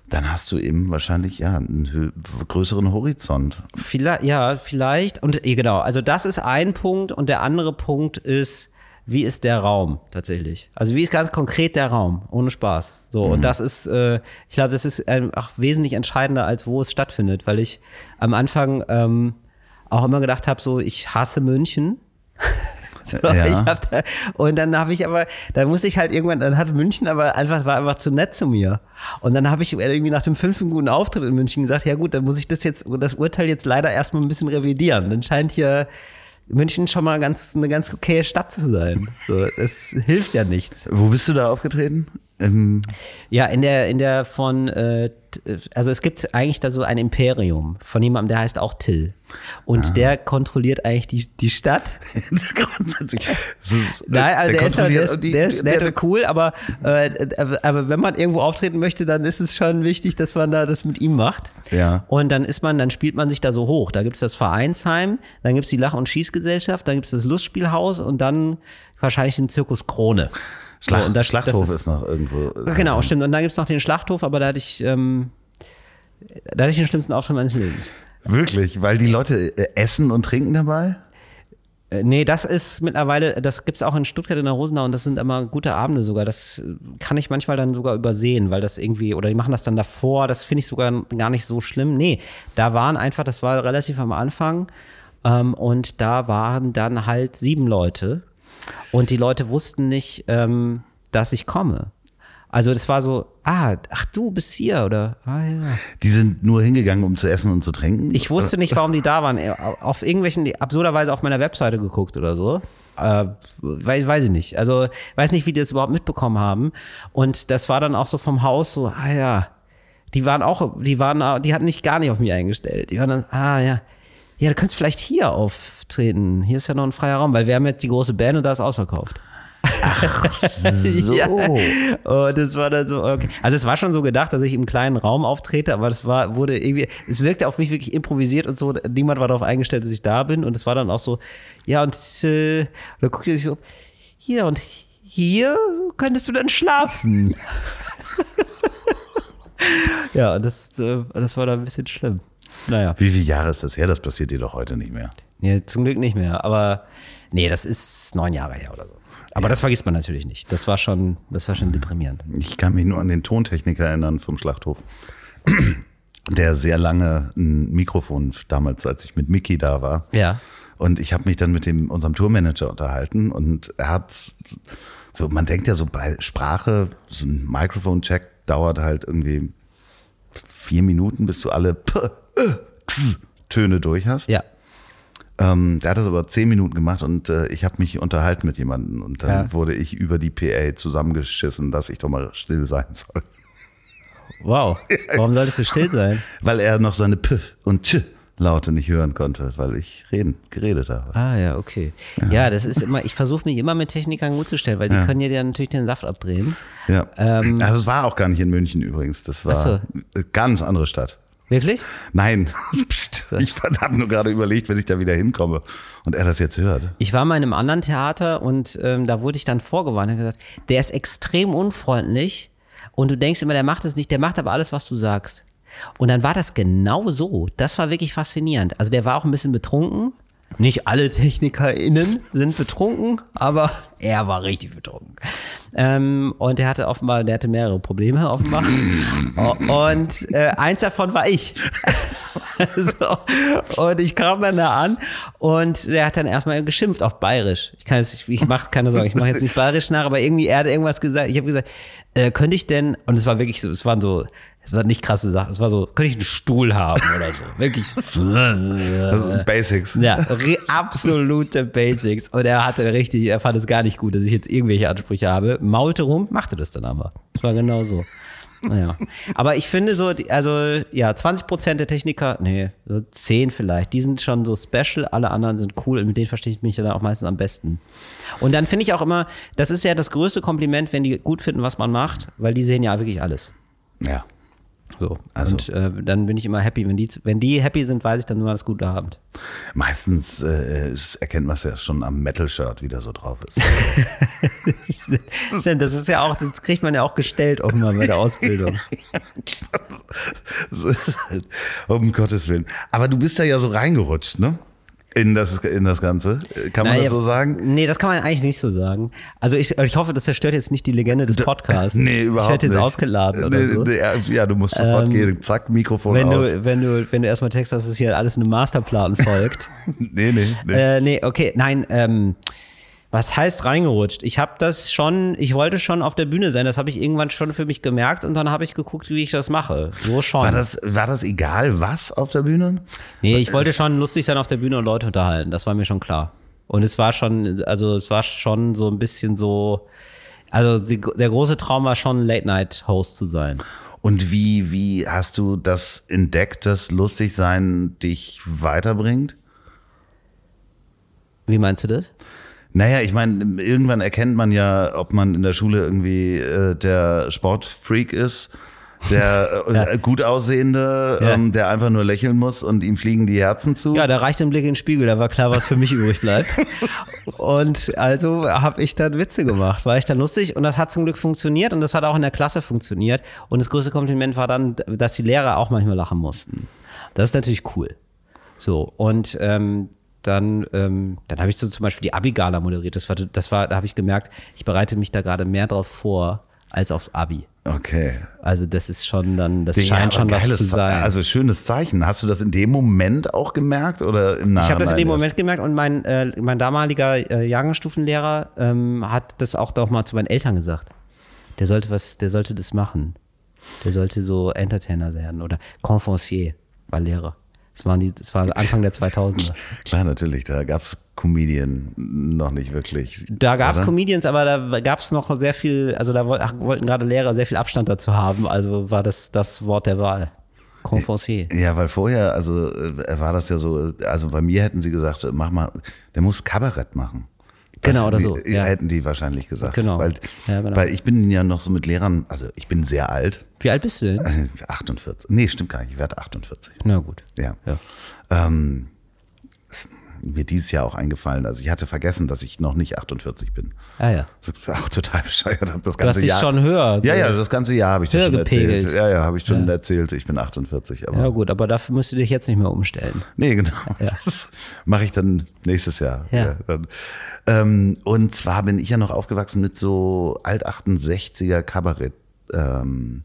dann hast du eben wahrscheinlich ja einen größeren Horizont. Vielleicht, ja, vielleicht. Und eh, genau, also das ist ein Punkt und der andere Punkt ist, wie ist der Raum tatsächlich? Also wie ist ganz konkret der Raum, ohne Spaß. So, und das ist, äh, ich glaube, das ist ähm, auch wesentlich entscheidender, als wo es stattfindet, weil ich am Anfang ähm, auch immer gedacht habe, so, ich hasse München. So, Ja. da, und dann habe ich aber, dann musste ich halt irgendwann, dann hat München aber einfach, war einfach zu nett zu mir. Und dann habe ich irgendwie nach dem fünften guten Auftritt in München gesagt, ja gut, dann muss ich das jetzt, das Urteil jetzt leider erstmal ein bisschen revidieren. Dann scheint hier München schon mal ganz, eine ganz okaye Stadt zu sein. So, das hilft ja nichts. Wo bist du da aufgetreten? Im, Ja, in der, in der von, äh, also es gibt eigentlich da so ein Imperium von jemandem, der heißt auch Till. Und der kontrolliert eigentlich die, die Stadt. ist- Nein, also der, ist, ja- der, ist, die- der ist nett der- und cool, aber, äh, aber, aber wenn man irgendwo auftreten möchte, dann ist es schon wichtig, dass man da das mit ihm macht. Ja. Und dann ist man, dann spielt man sich da so hoch. Da gibt's das Vereinsheim, dann gibt's die Lach- und Schießgesellschaft, dann gibt's das Lustspielhaus und dann wahrscheinlich den Zirkus Krone. Schlacht, So, und das- Schlachthof das ist, noch irgendwo. Genau, stimmt. Und dann gibt's noch den Schlachthof, aber da hatte ich, ähm, da hatte ich den schlimmsten Auftritt meines Lebens. Wirklich, weil die Leute äh, essen und trinken dabei? Äh, Nee, das ist mittlerweile, das gibt's auch in Stuttgart in der Rosenau und das sind immer gute Abende sogar. Das äh, kann ich manchmal dann sogar übersehen, weil das irgendwie, oder die machen das dann davor, das finde ich sogar gar nicht so schlimm. Nee, da waren einfach, das war relativ am Anfang ähm, und da waren dann halt sieben Leute und die Leute wussten nicht, ähm, dass ich komme. Also das war so, ah, ach du bist hier oder, ah ja. Die sind nur hingegangen, um zu essen und zu trinken? Ich wusste nicht, warum die da waren. Auf irgendwelchen, absurderweise auf meiner Webseite geguckt oder so. Äh, weiß, weiß ich nicht. Also weiß nicht, wie die das überhaupt mitbekommen haben. Und das war dann auch so vom Haus so, ah ja, die waren auch, die waren, die hatten nicht gar nicht auf mich eingestellt. Die waren dann, ah ja, ja, du könntest vielleicht hier auftreten. Hier ist ja noch ein freier Raum, weil wir haben jetzt die große Band und da ist ausverkauft. So. Ja. Und das war dann so, okay. Also es war schon so gedacht, dass ich im kleinen Raum auftrete, aber das war, wurde irgendwie, es wirkte auf mich wirklich improvisiert und so. Niemand war darauf eingestellt, dass ich da bin. Und es war dann auch so, ja, und äh, da guckte sich so, hier und hier könntest du dann schlafen. ja, und das, äh, das war dann ein bisschen schlimm. Naja. Wie viele Jahre ist das her? Das passiert dir doch heute nicht mehr. Nee, zum Glück nicht mehr. Aber nee, das ist neun Jahre her oder so. Aber das vergisst man natürlich nicht. Das war schon, das war schon deprimierend. Ich kann mich nur an den Tontechniker erinnern vom Schlachthof, der sehr lange ein Mikrofon damals, als ich mit Mickey da war. Ja. Und ich habe mich dann mit dem, unserem Tourmanager unterhalten und er hat so, man denkt ja so bei Sprache, so ein Microphone-Check dauert halt irgendwie vier Minuten, bis du alle P, Ö, X Töne durch hast. Ja. Ähm, der hat das aber zehn Minuten gemacht und äh, ich habe mich unterhalten mit jemandem und dann Ja. wurde ich über die PA zusammengeschissen, dass ich doch mal still sein soll. Wow. Warum solltest du still sein? Weil er noch seine P und Ch Laute nicht hören konnte, weil ich reden, geredet habe. Ah, ja, okay. Ja, das ist immer, ich versuche mich immer mit Technikern gut zu stellen, weil die Ja. können dir dann natürlich den Saft abdrehen. Ja. Ähm, also es war auch gar nicht in München übrigens. Das war so. eine ganz andere Stadt. Wirklich? Nein, Psst. ich habe nur gerade überlegt, wenn ich da wieder hinkomme und er das jetzt hört. Ich war mal in einem anderen Theater und ähm, da wurde ich dann vorgewarnt und gesagt, der ist extrem unfreundlich und du denkst immer, der macht es nicht, der macht aber alles, was du sagst. Und dann war das genau so. Das war wirklich faszinierend. Also der war auch ein bisschen betrunken. Nicht alle TechnikerInnen sind betrunken, aber er war richtig betrunken. Ähm, und er hatte offenbar, der hatte mehrere Probleme offenbar. Und äh, eins davon war ich. so. Und ich kam dann da an und der hat dann erstmal geschimpft auf Bayerisch. Ich kann jetzt, nicht- ich mache keine Sorge, ich mache jetzt nicht Bayerisch nach, aber irgendwie er hat irgendwas gesagt. Ich habe gesagt, äh, könnte ich denn? Und es war wirklich so, es waren so, es waren nicht krasse Sachen. Es war so, könnte ich einen Stuhl haben oder so, wirklich. Also Basics. Ja, absolute Basics. Und er hatte richtig, er fand es gar nicht gut, dass ich jetzt irgendwelche Ansprüche habe. Maulte rum, machte das dann aber. Das war genau so. Naja. Aber ich finde so, also ja, 20 Prozent der Techniker, nee, so 10 vielleicht, die sind schon so special, alle anderen sind cool und mit denen verstehe ich mich dann auch meistens am besten. Und dann finde ich auch immer, das ist ja das größte Kompliment, wenn die gut finden, was man macht, weil die sehen ja wirklich alles. Ja. So. Also- und äh, dann bin ich immer happy. Wenn die, wenn die happy sind, weiß ich dann nur alles gute Abend. Meistens äh, ist, erkennt man es ja schon am Metal-Shirt, wie der so drauf ist. Das ist ja auch, das kriegt man ja auch gestellt offenbar bei der Ausbildung. Das ist halt, um Gottes Willen. Aber du bist da ja so reingerutscht, ne? In das, in das Ganze. Kann man Naja, das so sagen? Nee, das kann man eigentlich nicht so sagen. Also ich, ich hoffe, das zerstört jetzt nicht die Legende des Podcasts. Nee, überhaupt Ich werde jetzt nicht. ausgeladen oder Nee, so. nee, ja, du musst sofort Ähm, gehen. Zack, Mikrofon Wenn aus. du, wenn, du, wenn du erstmal Text hast, dass hier alles eine Masterplan folgt. nee, nee, nee. äh, nee, okay, nein, ähm, was heißt reingerutscht? Ich habe das schon, ich wollte schon auf der Bühne sein, das habe ich irgendwann schon für mich gemerkt und dann habe ich geguckt, wie ich das mache. So schon. War das, war das egal, was auf der Bühne? Nee, ich wollte schon lustig sein auf der Bühne und Leute unterhalten. Das war mir schon klar. Und es war schon, also es war schon so ein bisschen so, also die, der große Traum war schon Late-Night-Host zu sein. Und wie, wie hast du das entdeckt, dass Lustigsein dich weiterbringt? Wie meinst du das? Naja, ich meine, irgendwann erkennt man ja, ob man in der Schule irgendwie äh, der Sportfreak ist, der äh, Ja. gut aussehende, Ja. ähm, der einfach nur lächeln muss und ihm fliegen die Herzen zu. Ja, da reichte ein Blick in den Spiegel, da war klar, was für mich übrig bleibt. Und also habe ich dann Witze gemacht, war ich dann lustig und das hat zum Glück funktioniert und das hat auch in der Klasse funktioniert. Und das größte Kompliment war dann, dass die Lehrer auch manchmal lachen mussten. Das ist natürlich cool. So, und ähm, dann, ähm, dann habe ich so zum Beispiel die Abi-Gala moderiert. Das war, das war, da habe ich gemerkt, ich bereite mich da gerade mehr drauf vor als aufs Abi. Okay. Also das ist schon dann, das Ja, scheint schon was zu sein. Also schönes Zeichen. Hast du das in dem Moment auch gemerkt oder im Nachhinein? Ich habe das in dem? Moment gemerkt und mein, äh, mein damaliger äh, Jahrgangsstufenlehrer ähm, hat das auch doch mal zu meinen Eltern gesagt. Der sollte was, der sollte das machen. Der sollte so Entertainer werden oder Conferencier war Lehrer. Das, waren die, das war Anfang der 2000er. Klar, natürlich. Da gab es Comedian noch nicht wirklich. Da gab es? Comedians, aber da gab es noch sehr viel, also da wollten gerade Lehrer sehr viel Abstand dazu haben, also war das das Wort der Wahl. Conferencier. Ja, weil vorher, also äh, war das ja so, also bei mir hätten sie gesagt, mach mal, der muss Kabarett machen. Genau, oder die, so, ja. Hätten die wahrscheinlich gesagt. Genau. Weil, Ja, genau. weil ich bin ja noch so mit Lehrern, also ich bin sehr alt. Wie alt bist du denn? Äh, 48. Nee, stimmt gar nicht. Ich werde 48. Na gut. Ja. Ja. Ähm, mir dieses Jahr auch eingefallen. Also ich hatte vergessen, dass ich noch nicht 48 bin. Ah ja. Auch total bescheuert. Hab Das Du hast ganze dich Jahr, schon höher. Ja, ja, das ganze Jahr habe ich dir schon gepegelt. erzählt. Ja, ja, habe ich schon erzählt. Ich bin 48. Aber Ja gut, aber dafür musst du dich jetzt nicht mehr umstellen. Nee, genau. Das mache ich dann nächstes Jahr. Ja. dann. Ähm, und zwar bin ich ja noch aufgewachsen mit so Alt-68er Kabarett. Ähm,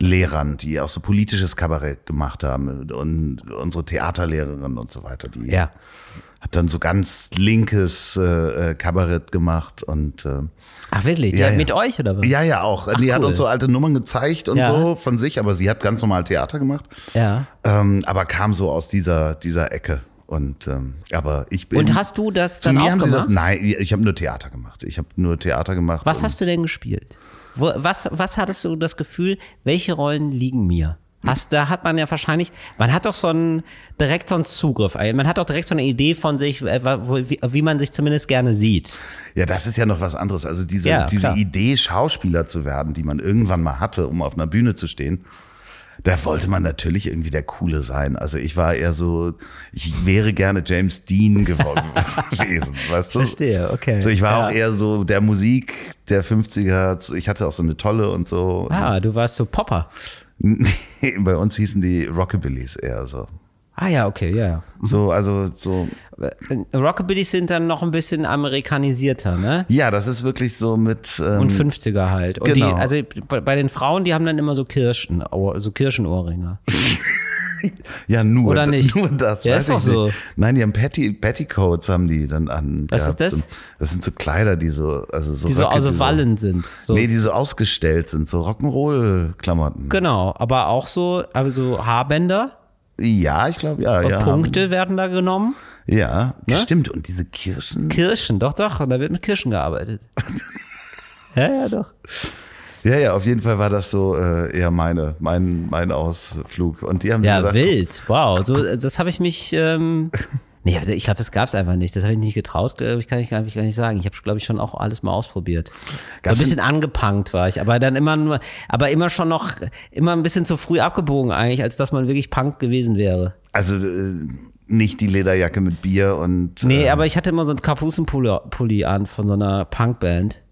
Lehrern, die auch so politisches Kabarett gemacht haben und unsere Theaterlehrerin und so weiter, die Ja. hat dann so ganz linkes äh, äh, Kabarett gemacht und äh, Ach wirklich? Ja, Ja. Mit euch oder was? ja, ja auch. die hat cool. uns so alte Nummern gezeigt und Ja. so von sich, aber sie hat ganz normal Theater gemacht. Ja. Ähm, aber kam so aus dieser, dieser Ecke. Und ähm, aber ich bin. Und hast du das dann auch sie das? gemacht? Nein, ich habe nur Theater gemacht. Ich habe nur Theater gemacht. Was hast du denn gespielt? Was, was hattest du das Gefühl, welche Rollen liegen mir? Hast, da hat man ja wahrscheinlich, man hat doch so einen, direkt so einen Zugriff, äh, man hat doch direkt so eine Idee von sich, äh, wie, wie man sich zumindest gerne sieht. Ja, das ist ja noch was anderes. Also diese, Ja, diese. Idee, Schauspieler zu werden, die man irgendwann mal hatte, um auf einer Bühne zu stehen, da wollte man natürlich irgendwie der Coole sein. Also ich war eher so, ich wäre gerne James Dean geworden gewesen, weißt du? Verstehe, okay. So, ich war Ja. auch eher so der Musik der 50er. Ich hatte auch so eine tolle und so. Ah, du warst so Popper. Bei uns hießen die Rockabillys eher so. Ah ja, okay, ja, ja. So, also so. Äh, Rockabillys sind dann noch ein bisschen amerikanisierter, ne? Ja, das ist wirklich so mit. Ähm, Und 50er halt. Und genau. die, also bei, den Frauen, die haben dann immer so Kirschen, so Kirschenohrringe. ja, nur, Oder nicht? nur das. Ja, weiß ist doch so. Nein, die haben Patty, Petticoats haben die dann an. Was ist das? Das sind so Kleider, die so, also so Die so aus Wallen sind. So. Nee, die so ausgestellt sind, so Rock'n'Roll-Klamotten. Genau, aber auch so, also Haarbänder Ja, ich glaube, ja, und ja. Punkte werden da genommen. Ja, Ne? stimmt. Und diese Kirschen. Kirschen, doch, doch, da wird mit Kirschen gearbeitet. ja, ja, doch. Ja, ja, auf jeden Fall war das so äh, eher meine, mein, mein Ausflug. Und die haben Ja, gesagt, wild, wow. So, das habe ich mich, ähm, nee, ich glaube, das gab es einfach nicht. Das habe ich nicht getraut, ich kann ich gar nicht, gar nicht sagen. Ich habe, glaube ich, schon auch alles mal ausprobiert. So ein Gab's bisschen angepunkt war ich, aber dann immer nur, aber immer schon noch, immer ein bisschen zu früh abgebogen eigentlich, als dass man wirklich Punk gewesen wäre. also äh, nicht die Lederjacke mit Bier und. Nee, äh, aber ich hatte immer so einen Kapuzenpulli Pulli an von so einer Punkband.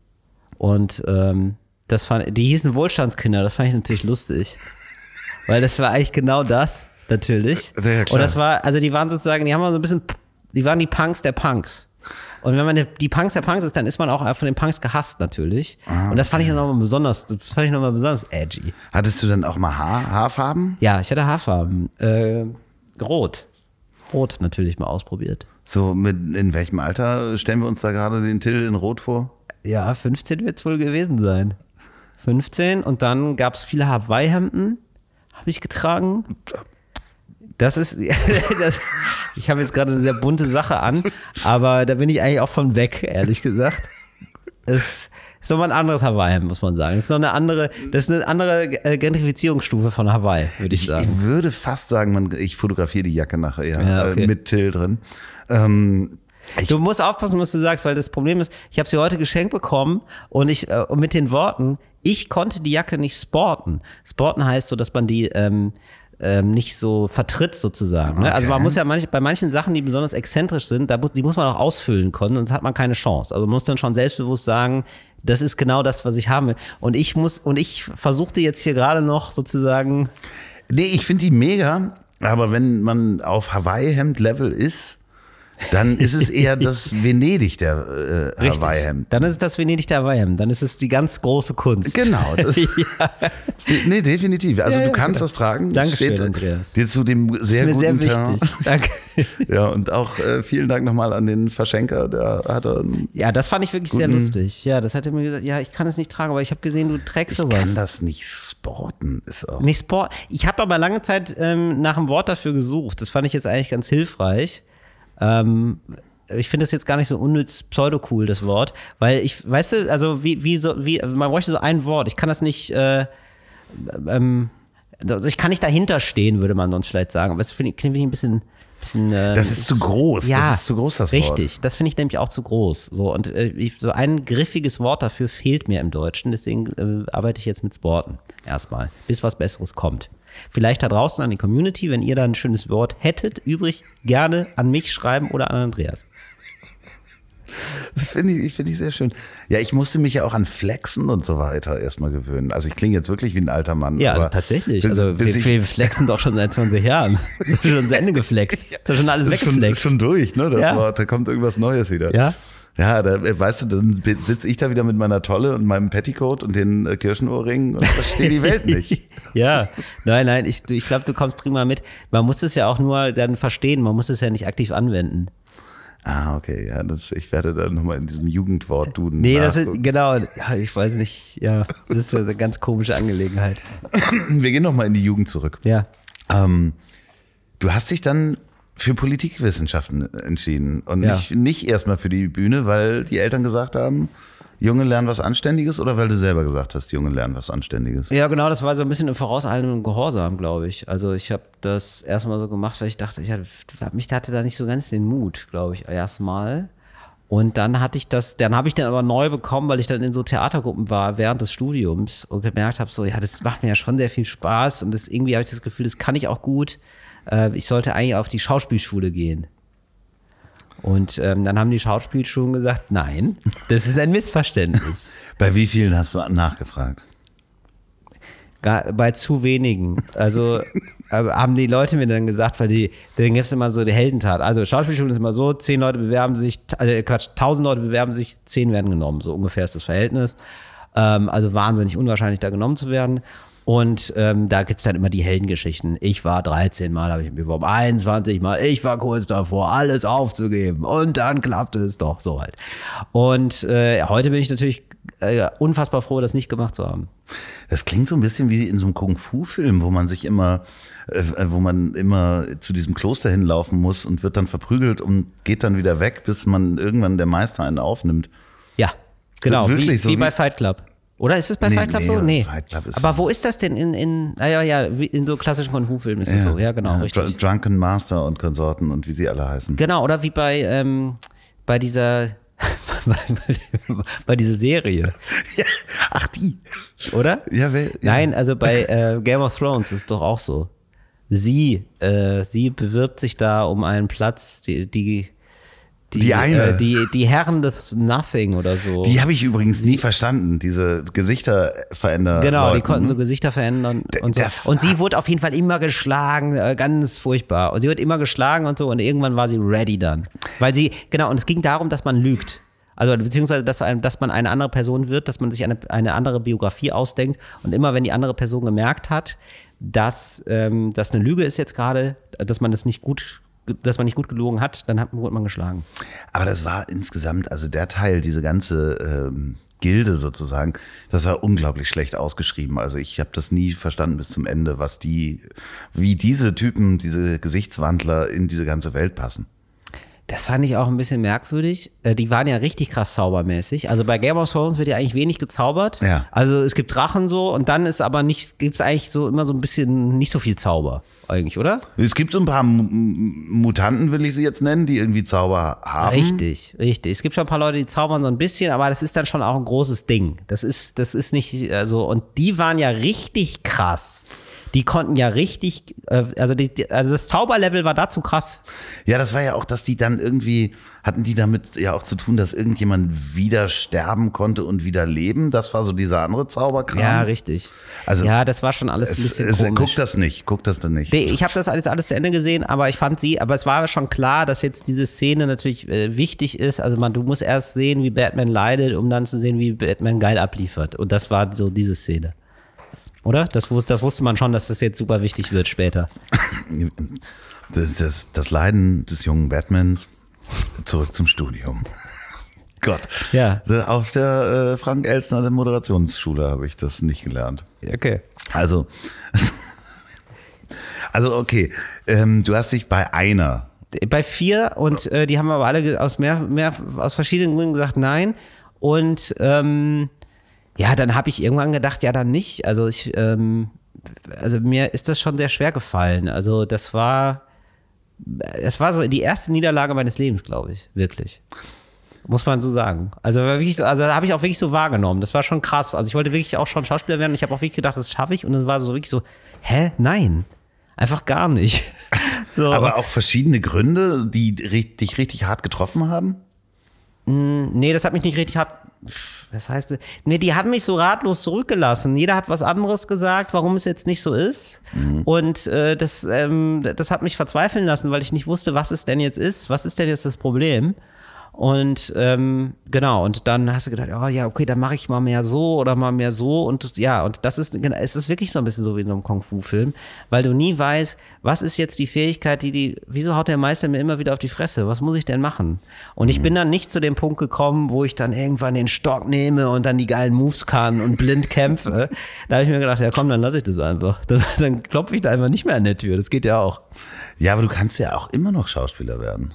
Und ähm, das fand, die hießen Wohlstandskinder, das fand ich natürlich lustig. Weil das war eigentlich genau das, natürlich. Ja, klar. Und das war, also die waren sozusagen, die haben mal so ein bisschen, die waren die Punks der Punks. Und wenn man die- die Punks der Punks ist, dann ist man auch von den Punks gehasst natürlich. Ah, Und das fand ich nochmal besonders, das fand ich nochmal besonders edgy. Hattest du dann auch mal Haar, Haarfarben? Ja, ich hatte Haarfarben. Äh, rot. Rot natürlich mal ausprobiert. So mit in welchem Alter stellen wir uns da gerade den Till in Rot vor? Ja, 15 wird es wohl gewesen sein. 15 und dann gab es viele Hawaii-Hemden, habe ich getragen. Das ist, das, ich habe jetzt gerade eine sehr bunte Sache an, aber da bin ich eigentlich auch von weg, ehrlich gesagt. Es ist nochmal ein anderes Hawaii-Hemd, muss man sagen. Es ist noch eine andere, das ist eine andere äh, Gentrifizierungsstufe von Hawaii, würde ich Ich, sagen. ich würde fast sagen, man, ich fotografiere die Jacke nachher ja, okay. äh, mit Till drin. Ähm, Du musst aufpassen, was du sagst, weil das Problem ist, ich habe sie heute geschenkt bekommen und ich äh, mit den Worten, ich konnte die Jacke nicht sporten. Sporten heißt so, dass man die ähm, ähm, nicht so vertritt sozusagen. Ne? Also man Okay. muss ja manch, bei manchen Sachen, die besonders exzentrisch sind, da muss, die muss man auch ausfüllen können, sonst hat man keine Chance. Also man muss dann schon selbstbewusst sagen, das ist genau das, was ich haben will. Und ich muss und ich versuchte jetzt hier gerade noch sozusagen nee, ich finde die mega, aber wenn man auf Hawaii-Hemd-Level ist, dann ist es eher das Venedig der äh, richtig. Hawaii-Hemd. Dann ist es das Venedig der Hawaii-Hemd. Dann ist es die ganz große Kunst. Genau. Das, Nee, definitiv. Also Ja, du ja, kannst genau. das tragen. Das Dankeschön, steht Andreas. Dir zu dem sehr ist mir guten sehr wichtig. Danke. Ja, und auch äh, vielen Dank nochmal an den Verschenker, der einen Ja, das fand ich wirklich sehr lustig. Ja, das hat er mir gesagt, ja, ich kann es nicht tragen, aber ich habe gesehen, du trägst Ich sowas. kann das nicht sporten, ist auch. Nicht Sport. Ich habe aber lange Zeit ähm, nach einem Wort dafür gesucht. Das fand ich jetzt eigentlich ganz hilfreich. Ähm, ich finde das jetzt gar nicht so unnütz pseudo-cool, das Wort. Weil ich, weißt du, also wie, wie so, wie, man bräuchte so ein Wort. Ich kann das nicht, äh, ähm, also ich kann nicht dahinter stehen, würde man sonst vielleicht sagen. Aber das finde ich, finde ich ein bisschen, bisschen. Äh, Das ist zu groß. Ja, Das ist zu groß, das Wort. Richtig, das finde ich nämlich auch zu groß. So, und äh, ich, so ein griffiges Wort dafür fehlt mir im Deutschen, deswegen äh, arbeite ich jetzt mit Sporten erstmal, bis was Besseres kommt. Vielleicht da draußen an die Community, wenn ihr da ein schönes Wort hättet, übrig, gerne an mich schreiben oder an Andreas. Das finde ich, finde ich sehr schön. Ja, ich musste mich ja auch an Flexen und so weiter erstmal gewöhnen. Also ich klinge jetzt wirklich wie ein alter Mann. Ja, tatsächlich. Bis, also bis wir, wir flexen doch schon seit 20 Jahren. Ist doch schon zu Ende geflext. Ist doch schon alles das ist schon, weggeflext. schon durch, ne? Das Ja. Wort. Da kommt irgendwas Neues wieder. Ja. Ja, da, äh, weißt du, dann sitze ich da wieder mit meiner Tolle und meinem Petticoat und den äh, Kirschenohrringen und verstehe die Welt nicht. Ja, nein, nein, ich, ich glaube, du kommst prima mit. Man muss es ja auch nur dann verstehen, man muss es ja nicht aktiv anwenden. Ah, okay, ja, das, ich werde dann nochmal in diesem Jugendwort duden. Nee, das ist, genau, ja, ich weiß nicht, ja, das ist eine ganz komische Angelegenheit. Wir gehen nochmal in die Jugend zurück. Ja. Ähm, du hast dich dann für Politikwissenschaften entschieden und Ja. nicht, nicht erstmal für die Bühne, weil die Eltern gesagt haben, Junge lernen was Anständiges oder weil du selber gesagt hast, Junge lernen was Anständiges? Ja, genau, das war so ein bisschen im vorauseilenden Gehorsam, glaube ich. Also ich habe das erstmal so gemacht, weil ich dachte, ich hatte, mich hatte da nicht so ganz den Mut, glaube ich, erstmal. Und dann hatte ich das, dann habe ich dann aber neu bekommen, weil ich dann in so Theatergruppen war während des Studiums und gemerkt habe, so, ja, das macht mir ja schon sehr viel Spaß und das irgendwie habe ich das Gefühl, das kann ich auch gut. Äh, ich sollte eigentlich auf die Schauspielschule gehen. Und ähm, dann haben die Schauspielschulen gesagt, nein, das ist ein Missverständnis. Bei wie vielen hast du nachgefragt? Gar, bei zu wenigen. Also äh, haben die Leute mir dann gesagt, weil die, dann gibt es immer so die Heldentat. Also Schauspielschule ist immer so, zehn Leute bewerben sich, äh, Quatsch, tausend Leute bewerben sich, zehn werden genommen. So ungefähr ist das Verhältnis. Ähm, also wahnsinnig unwahrscheinlich, da genommen zu werden. Und ähm, da gibt es dann immer die Heldengeschichten. Ich war 13 Mal, habe ich mich beworben, 21 Mal, ich war kurz davor, alles aufzugeben. Und dann klappte es doch so halt. Und äh, heute bin ich natürlich äh, unfassbar froh, das nicht gemacht zu haben. Das klingt so ein bisschen wie in so einem Kung-Fu-Film, wo man sich immer, äh, wo man immer zu diesem Kloster hinlaufen muss und wird dann verprügelt und geht dann wieder weg, bis man irgendwann der Meister einen aufnimmt. Ja, genau. wirklich wie, so wie wie- bei Fight Club. Oder ist es bei Nee, Fight Club nee, so? Nee. Fight Club ist- Aber wo ist das denn in, in naja, ja, in so klassischen Kung Fu-Filmen ist es so. Ja, genau, Dr- richtig. Drunken Master und Konsorten und wie sie alle heißen. Genau, oder wie bei, ähm, bei dieser, bei, bei, bei dieser Serie, Ja. Ach, die. oder? Ja, wer, ja. Nein, also bei äh, Game of Thrones ist es doch auch so. Sie, äh, sie bewirbt sich da um einen Platz, die, die, Die eine. Äh, die, die Herren des Nothing oder so. Die habe ich übrigens nie verstanden, diese Gesichter verändern. Genau, die Leuten. konnten so Gesichter verändern und so. das- Und sie wurde auf jeden Fall immer geschlagen, äh, ganz furchtbar. Und sie wird immer geschlagen und so und irgendwann war sie ready dann. Weil sie, genau, und es ging darum, dass man lügt. Also beziehungsweise, dass, dass man eine andere Person wird, dass man sich eine, eine andere Biografie ausdenkt und immer wenn die andere Person gemerkt hat, dass ähm, das eine Lüge ist jetzt gerade, dass man das nicht gut, dass man nicht gut gelogen hat, dann hat, wurde man geschlagen. Aber das war insgesamt, also der Teil, diese ganze ähm, Gilde sozusagen, das war unglaublich schlecht ausgeschrieben. Also ich habe das nie verstanden bis zum Ende, was die, wie diese Typen, diese Gesichtswandler in diese ganze Welt passen. Das fand ich auch ein bisschen merkwürdig. Äh, Die waren ja richtig krass zaubermäßig. Also bei Game of Thrones wird ja eigentlich wenig gezaubert. Ja. Also es gibt Drachen so und dann ist aber nicht, gibt es eigentlich so immer so ein bisschen nicht so viel Zauber eigentlich, oder? Es gibt so ein paar Mutanten, will ich sie jetzt nennen, die irgendwie Zauber haben. Richtig, richtig. Es gibt schon ein paar Leute, die zaubern so ein bisschen, aber das ist dann schon auch ein großes Ding. Das ist, das ist nicht, also, und die waren ja richtig krass. Die konnten ja richtig, äh, also, die, also das Zauberlevel war dazu krass. Ja, das war ja auch, dass die dann irgendwie, hatten die damit ja auch zu tun, dass irgendjemand wieder sterben konnte und wieder leben. Das war so dieser andere Zauberkram. Ja, richtig. Also, ja, das war schon alles ein Es, bisschen es, komisch. guck das nicht, guck das dann nicht. Nee, ich habe das alles, alles zu Ende gesehen, aber ich fand sie, aber es war schon klar, dass jetzt diese Szene natürlich äh, wichtig ist. Also man, du musst erst sehen, wie Batman leidet, um dann zu sehen, wie Batman geil abliefert. Und das war so diese Szene. Oder? Das, das wusste man schon, dass das jetzt super wichtig wird später. Das, das, das Leiden des jungen Batmans zurück zum Studium. Gott. Ja. Auf der äh, Frank Elstner der Moderationsschule habe ich das nicht gelernt. Okay. Also, also okay, ähm, du hast dich bei einer Bei vier und äh, die haben aber alle aus mehr, mehr aus verschiedenen Gründen gesagt nein. Und ähm, ja, dann habe ich irgendwann gedacht, ja, dann nicht. Also ich, ähm, also mir ist das schon sehr schwer gefallen. Also das war, es war so die erste Niederlage meines Lebens, glaube ich, wirklich. Muss man so sagen. Also, wirklich, also habe ich auch wirklich so wahrgenommen. Das war schon krass. Also ich wollte wirklich auch schon Schauspieler werden. Ich habe auch wirklich gedacht, das schaffe ich. Und dann war so wirklich so, hä? Nein. Einfach gar nicht. So. Aber auch verschiedene Gründe, die dich richtig hart getroffen haben? Nee, das hat mich nicht richtig hart. Was heißt, nee, die haben mich so ratlos zurückgelassen. Jeder hat was anderes gesagt, warum es jetzt nicht so ist. Mhm. Und äh, das, ähm, das hat mich verzweifeln lassen, weil ich nicht wusste, was es denn jetzt ist. Was ist denn jetzt das Problem? Und ähm, genau, und dann hast du gedacht, oh ja, okay, dann mache ich mal mehr so oder mal mehr so. Und ja, und das ist, es ist wirklich so ein bisschen so wie in einem Kung-Fu-Film, weil du nie weißt, was ist jetzt die Fähigkeit, die die, wieso haut der Meister mir immer wieder auf die Fresse? Was muss ich denn machen? Und ich bin dann nicht zu dem Punkt gekommen, wo ich dann irgendwann den Stock nehme und dann die geilen Moves kann und blind kämpfe. Da habe ich mir gedacht, ja komm, dann lasse ich das einfach. Dann, dann klopfe ich da einfach nicht mehr an der Tür. Das geht ja auch. Ja, aber du kannst ja auch immer noch Schauspieler werden.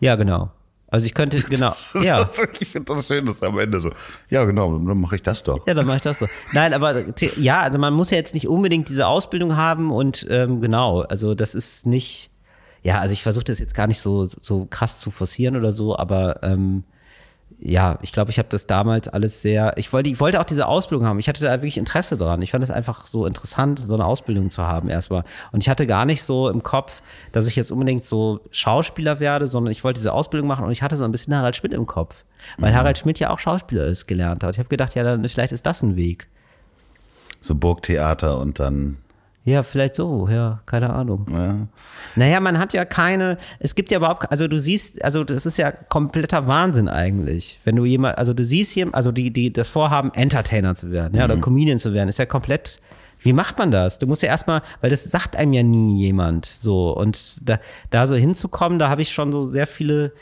Ja, genau. Also ich könnte, genau. ja. ich finde das schön, dass am Ende so, ja genau, dann mache ich das doch. Ja, dann mache ich das so. Nein, aber ja, also man muss ja jetzt nicht unbedingt diese Ausbildung haben und ähm, genau, also das ist nicht, ja, also ich versuche das jetzt gar nicht so, so krass zu forcieren oder so, aber ähm, ja, ich glaube, ich habe das damals alles sehr, ich wollte, ich wollte auch diese Ausbildung haben. Ich hatte da wirklich Interesse dran. Ich fand es einfach so interessant, so eine Ausbildung zu haben erstmal. Und ich hatte gar nicht so im Kopf, dass ich jetzt unbedingt so Schauspieler werde, sondern ich wollte diese Ausbildung machen und ich hatte so ein bisschen Harald Schmidt im Kopf. Weil mhm. Harald Schmidt ja auch Schauspieler ist, gelernt hat. Ich habe gedacht, ja, dann vielleicht ist das ein Weg. So Burgtheater und dann ja, vielleicht so, ja, keine Ahnung. Ja. Naja, man hat ja keine, es gibt ja überhaupt, also du siehst, also das ist ja kompletter Wahnsinn eigentlich. Wenn du jemand, also du siehst hier, also die, die, das Vorhaben, Entertainer zu werden, ja, mhm. oder Comedian zu werden, ist ja komplett, wie macht man das? Du musst ja erstmal, weil das sagt einem ja nie jemand so. Und da, da so hinzukommen, da habe ich schon so sehr viele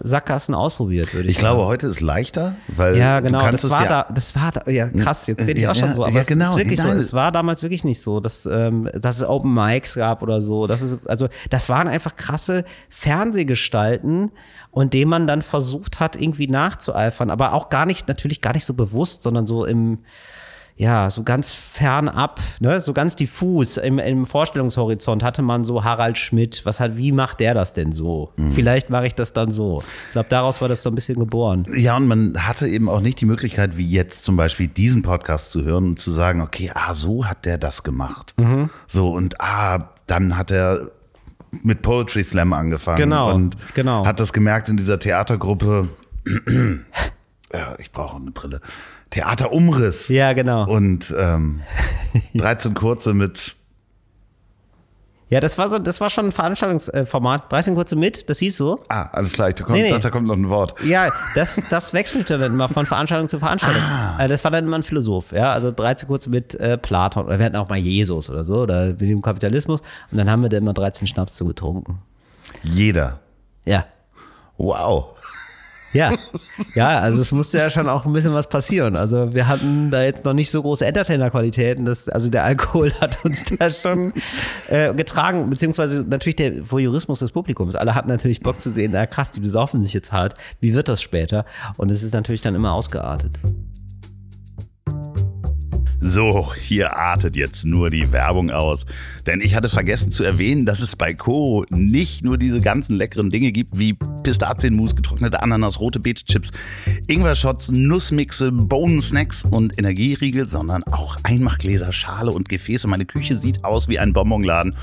Sackgassen ausprobiert, würde ich, ich glaube, heute ist leichter, weil ja genau, das war ja da, das war da, ja krass, jetzt rede ich auch schon so, aber ja, genau, es ist wirklich so, es war damals wirklich nicht so, dass, ähm, dass es Open Mics gab oder so, das ist also das waren einfach krasse Fernsehgestalten und dem man dann versucht hat irgendwie nachzueifern, aber auch gar nicht natürlich gar nicht so bewusst, sondern so im ja, so ganz fernab, ne, so ganz diffus im, im Vorstellungshorizont hatte man so Harald Schmidt, was hat, wie macht der das denn so? Mhm. Vielleicht mache ich das dann so. Ich glaube, daraus war das so ein bisschen geboren. Ja, und man hatte eben auch nicht die Möglichkeit, wie jetzt zum Beispiel diesen Podcast zu hören und zu sagen, okay, ah, so hat der das gemacht. Mhm. So, und ah, dann hat er mit Poetry Slam angefangen. Genau. Und genau. hat das gemerkt in dieser Theatergruppe. ja, ich brauche eine Brille. Theaterumriss. Ja, genau. Und ähm, 13 kurze mit. Ja, das war so, das war schon ein Veranstaltungsformat. 13 kurze mit, das hieß so. Ah, alles klar, da kommt, nee, nee. da kommt noch ein Wort. Ja, das, das wechselte dann immer von Veranstaltung zu Veranstaltung. Ah. Also das war dann immer ein Philosoph, ja. Also 13 kurze mit äh, Platon oder wir hatten auch mal Jesus oder so, oder mit dem Kapitalismus. Und dann haben wir da immer 13 Schnaps zugetrunken. Jeder. Ja. Wow. Ja, ja, also es musste ja schon auch ein bisschen was passieren. Also wir hatten da jetzt noch nicht so große Entertainer-Qualitäten. Also der Alkohol hat uns da schon äh, getragen, beziehungsweise natürlich der Voyeurismus des Publikums. Alle hatten natürlich Bock zu sehen, na krass, die besaufen sich jetzt hart. Wie wird das später? Und es ist natürlich dann immer ausgeartet. So, hier artet jetzt nur die Werbung aus. Denn ich hatte vergessen zu erwähnen, dass es bei Koro nicht nur diese ganzen leckeren Dinge gibt, wie Pistazienmus, getrocknete Ananas, rote Beete-Chips, Ingwer-Shots, Nussmixe, Bohnen-Snacks und Energieriegel, sondern auch Einmachgläser, Schale und Gefäße. Meine Küche sieht aus wie ein Bonbonladen.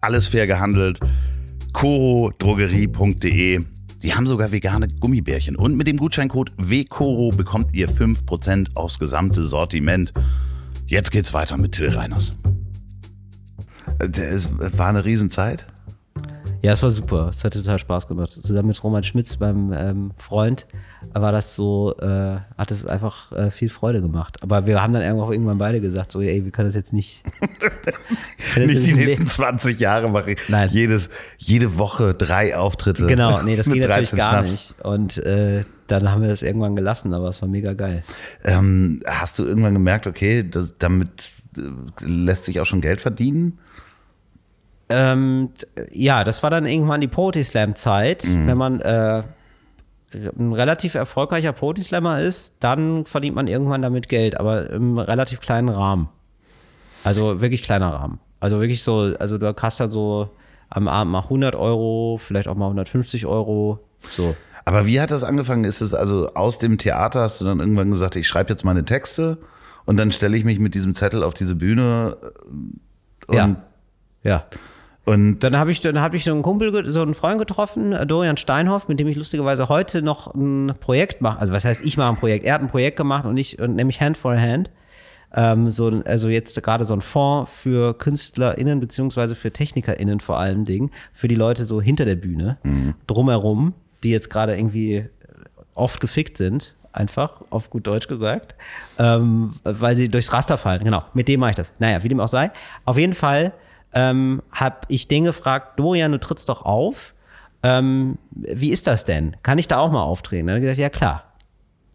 Alles fair gehandelt. korodrogerie.de Sie haben sogar vegane Gummibärchen. Und mit dem Gutscheincode WKORO bekommt ihr 5% aufs gesamte Sortiment. Jetzt geht's weiter mit Till Reiners. Es war eine Riesenzeit. Ja, es war super. Es hat total Spaß gemacht. Zusammen mit Roman Schmitz, meinem ähm, Freund, war das so, äh, hat es einfach äh, viel Freude gemacht. Aber wir haben dann irgendwann beide gesagt, so, ey, wir können das jetzt nicht. nicht die nächsten 20 Jahre mache ich. Nein. Jedes, jede Woche drei Auftritte. Genau, nee, das geht natürlich gar Schnaps. nicht. Und äh, dann haben wir das irgendwann gelassen, aber es war mega geil. Ähm, hast du irgendwann gemerkt, okay, das, damit äh, lässt sich auch schon Geld verdienen? Ähm, ja, das war dann irgendwann die Poetry Slam Zeit. Mhm. Wenn man äh, ein relativ erfolgreicher Poetry Slammer ist, dann verdient man irgendwann damit Geld, aber im relativ kleinen Rahmen. Also wirklich kleiner Rahmen. Also wirklich so, also du hast dann so am Abend mal 100 Euro, vielleicht auch mal 150 Euro. So. Aber wie hat das angefangen? Ist es also aus dem Theater hast du dann irgendwann gesagt, ich schreibe jetzt meine Texte und dann stelle ich mich mit diesem Zettel auf diese Bühne äh, und, Ja. Ja. und Dann habe ich, dann habe ich so einen Kumpel, so einen Freund getroffen, äh, Dorian Steinhoff, mit dem ich lustigerweise heute noch ein Projekt mache. Also was heißt, ich mache ein Projekt. Er hat ein Projekt gemacht und ich, und nämlich Hand for Hand. Ähm, so, also jetzt gerade so ein Fonds für KünstlerInnen beziehungsweise für TechnikerInnen vor allen Dingen, für die Leute so hinter der Bühne, drumherum, die jetzt gerade irgendwie oft gefickt sind, einfach, auf gut Deutsch gesagt, ähm, weil sie durchs Raster fallen. Genau, mit dem mache ich das. Naja, wie dem auch sei. Auf jeden Fall ähm, habe ich den gefragt, Dorian, du trittst doch auf. Ähm, wie ist das denn? Kann ich da auch mal auftreten? Dann hat er gesagt, ja klar.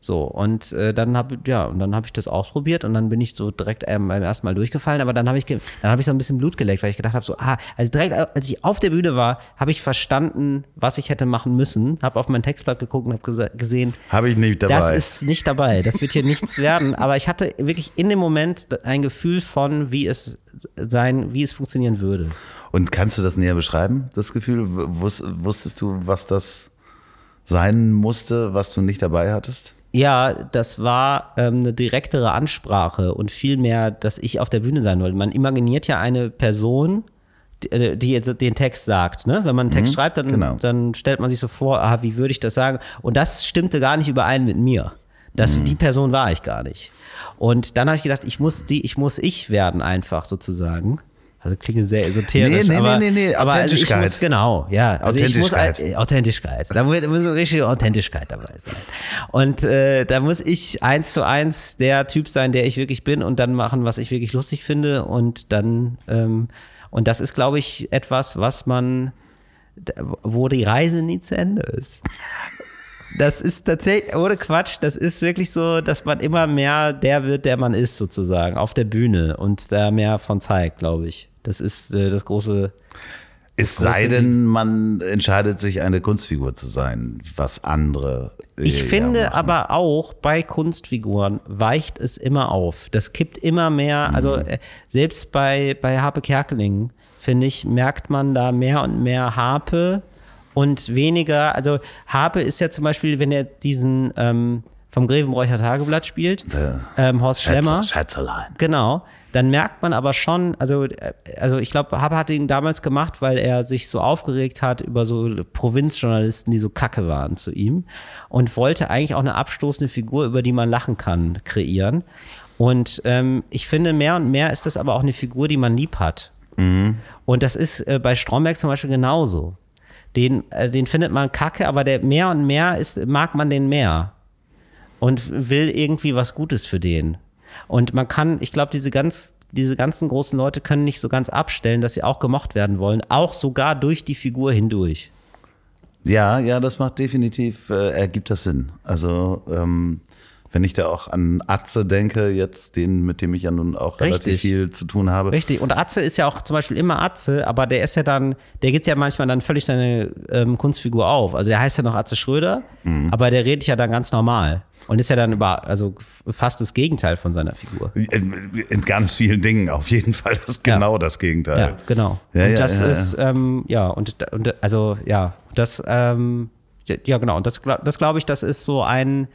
So, und äh, dann habe ja, und dann habe ich das ausprobiert und dann bin ich so direkt ähm, beim ersten Mal durchgefallen, aber dann habe ich dann habe ich so ein bisschen Blut geleckt, weil ich gedacht habe so, ah, also direkt als ich auf der Bühne war, habe ich verstanden, was ich hätte machen müssen, habe auf mein Textblatt geguckt und habe gesehen, habe ich nicht dabei. das ist nicht dabei. Das wird hier nichts werden. Aber ich hatte wirklich in dem Moment ein Gefühl von, wie es sein, wie es funktionieren würde. und kannst du das näher beschreiben, das Gefühl? Wus wusstest du, was das sein musste, was du nicht dabei hattest? Ja, das war ähm, eine direktere Ansprache und viel mehr, dass ich auf der Bühne sein wollte. Man imaginiert ja eine Person, die, äh, die den Text sagt. Ne? Wenn man einen Text schreibt, dann, genau. dann stellt man sich so vor, ah, wie würde ich das sagen? Und das stimmte gar nicht überein mit mir. Das, Die Person war ich gar nicht. Und dann habe ich gedacht, ich muss die, ich muss ich werden einfach sozusagen. Also klingt sehr esoterisch. Nee, nee, aber, nee, nee, nee, aber also ich Authentischkeit. muss, genau, ja. Also ich muss Authentischkeit. halt, Authentischkeit. Da muss eine richtige Authentischkeit dabei sein. Und äh, da muss ich eins zu eins der Typ sein, der ich wirklich bin und dann machen, was ich wirklich lustig finde. Und dann, ähm, und das ist, glaube ich, etwas, was man, wo die Reise nie zu Ende ist. Das ist tatsächlich, ohne Quatsch, das ist wirklich so, dass man immer mehr der wird, der man ist, sozusagen, auf der Bühne und da mehr von zeigt, glaube ich. Das ist äh, das große, Es sei denn, man entscheidet sich, eine Kunstfigur zu sein, was andere. äh, Ich ja finde machen. aber auch bei Kunstfiguren weicht es immer auf. Das kippt immer mehr. Also Mhm. äh, selbst bei, bei Harpe Kerkeling, finde ich, merkt man da mehr und mehr Harpe und weniger. Also Harpe ist ja zum Beispiel, wenn er diesen ähm, vom Grevenbräucher Tageblatt spielt, ähm, Horst Schlemmer. Schätze- Schätzelein. Genau, dann merkt man aber schon, also, äh, also ich glaube, Habe hat ihn damals gemacht, weil er sich so aufgeregt hat über so Provinzjournalisten, die so kacke waren zu ihm und wollte eigentlich auch eine abstoßende Figur, über die man lachen kann, kreieren. Und ähm, ich finde, mehr und mehr ist das aber auch eine Figur, die man lieb hat. Und das ist äh, bei Stromberg zum Beispiel genauso. Den, äh, den findet man kacke, aber der mehr und mehr ist, mag man den mehr und will irgendwie was Gutes für den. Und man kann, ich glaube, diese ganz, diese ganzen großen Leute können nicht so ganz abstellen, dass sie auch gemocht werden wollen, auch sogar durch die Figur hindurch. Ja, ja, das macht definitiv, äh, ergibt das Sinn. Also, ähm, wenn ich da auch an Atze denke, jetzt den, mit dem ich ja nun auch relativ Richtig. viel zu tun habe. Richtig. Und Atze ist ja auch zum Beispiel immer Atze, aber der ist ja dann, der geht ja manchmal dann völlig seine ähm, Kunstfigur auf. Also der heißt ja noch Atze Schröder, aber der redet ja dann ganz normal. Und ist ja dann über, also fast das Gegenteil von seiner Figur. In, in ganz vielen Dingen auf jeden Fall das genau das Gegenteil. Ja, genau. Ja, und ja, das ja, ist, ähm, ja, und, und also, ja, das, ähm, ja, genau, und das, das glaube ich, das ist so ein,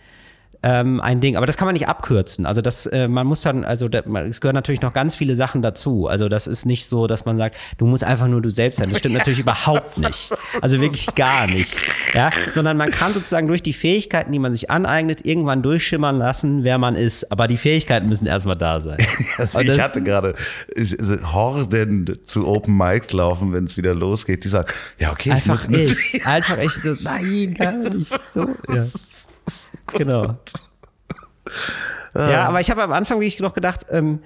ähm, ein Ding. Aber das kann man nicht abkürzen. Also das, äh, man muss dann, also da, man, es gehören natürlich noch ganz viele Sachen dazu. Also das ist nicht so, dass man sagt, du musst einfach nur du selbst sein. Das stimmt natürlich überhaupt nicht. Also wirklich gar nicht. Ja, sondern man kann sozusagen durch die Fähigkeiten, die man sich aneignet, irgendwann durchschimmern lassen, wer man ist. Aber die Fähigkeiten müssen erstmal da sein. Also ich hatte gerade Horden zu Open Mics laufen, wenn es wieder losgeht. Die sagen, ja okay, Einfach ich muss ich. Einfach ich. So, nein, gar nicht so. Ja. Genau. Ja, aber ich habe am Anfang wirklich noch gedacht, ähm,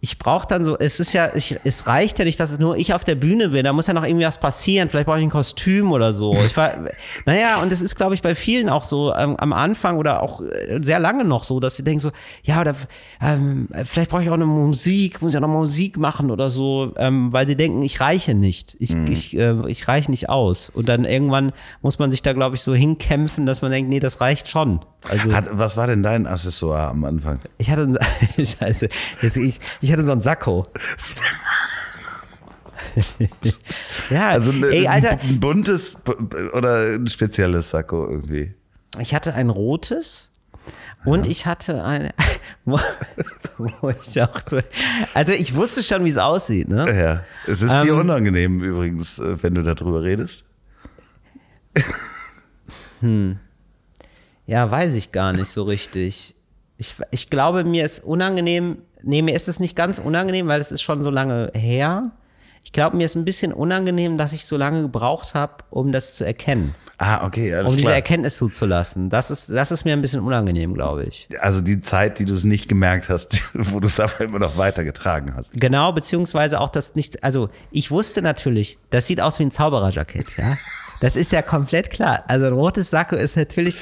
ich brauche dann so, es ist ja, ich, es reicht ja nicht, dass es nur ich auf der Bühne bin, da muss ja noch irgendwie was passieren, vielleicht brauche ich ein Kostüm oder so. Ich war, naja, und es ist, glaube ich, bei vielen auch so ähm, am Anfang oder auch äh, sehr lange noch so, dass sie denken so, ja, oder ähm, vielleicht brauche ich auch eine Musik, muss ja noch Musik machen oder so, ähm, weil sie denken, ich reiche nicht, ich, ich, äh, ich reiche nicht aus. Und dann irgendwann muss man sich da, glaube ich, so hinkämpfen, dass man denkt, nee, das reicht schon. Also Hat, was war denn dein Accessoire am Anfang? ich hatte einen, Scheiße, jetzt, ich, ich hatte so einen Sakko. ja, Also ein, ey, Alter, ein buntes oder ein spezielles Sakko irgendwie. ich hatte ein rotes und ich hatte ein, ich so, also ich wusste schon, wie es aussieht, ne? Ja, es ist dir Ähm, unangenehm übrigens, äh, wenn du darüber redest. Ja, weiß ich gar nicht so richtig. Ich, ich glaube, mir ist unangenehm, nee, mir ist es nicht ganz unangenehm, weil es ist schon so lange her. Ich glaube, mir ist ein bisschen unangenehm, dass ich so lange gebraucht habe, um das zu erkennen. Ah, okay, alles um diese klar. Erkenntnis zuzulassen. Das ist, das ist mir ein bisschen unangenehm, glaube ich. Also die Zeit, die du es nicht gemerkt hast, wo du es aber immer noch weitergetragen hast. Genau, beziehungsweise auch das nicht, also ich wusste natürlich, das sieht aus wie ein Zaubererjackett, ja. Das ist ja komplett klar. Also ein rotes Sakko ist natürlich,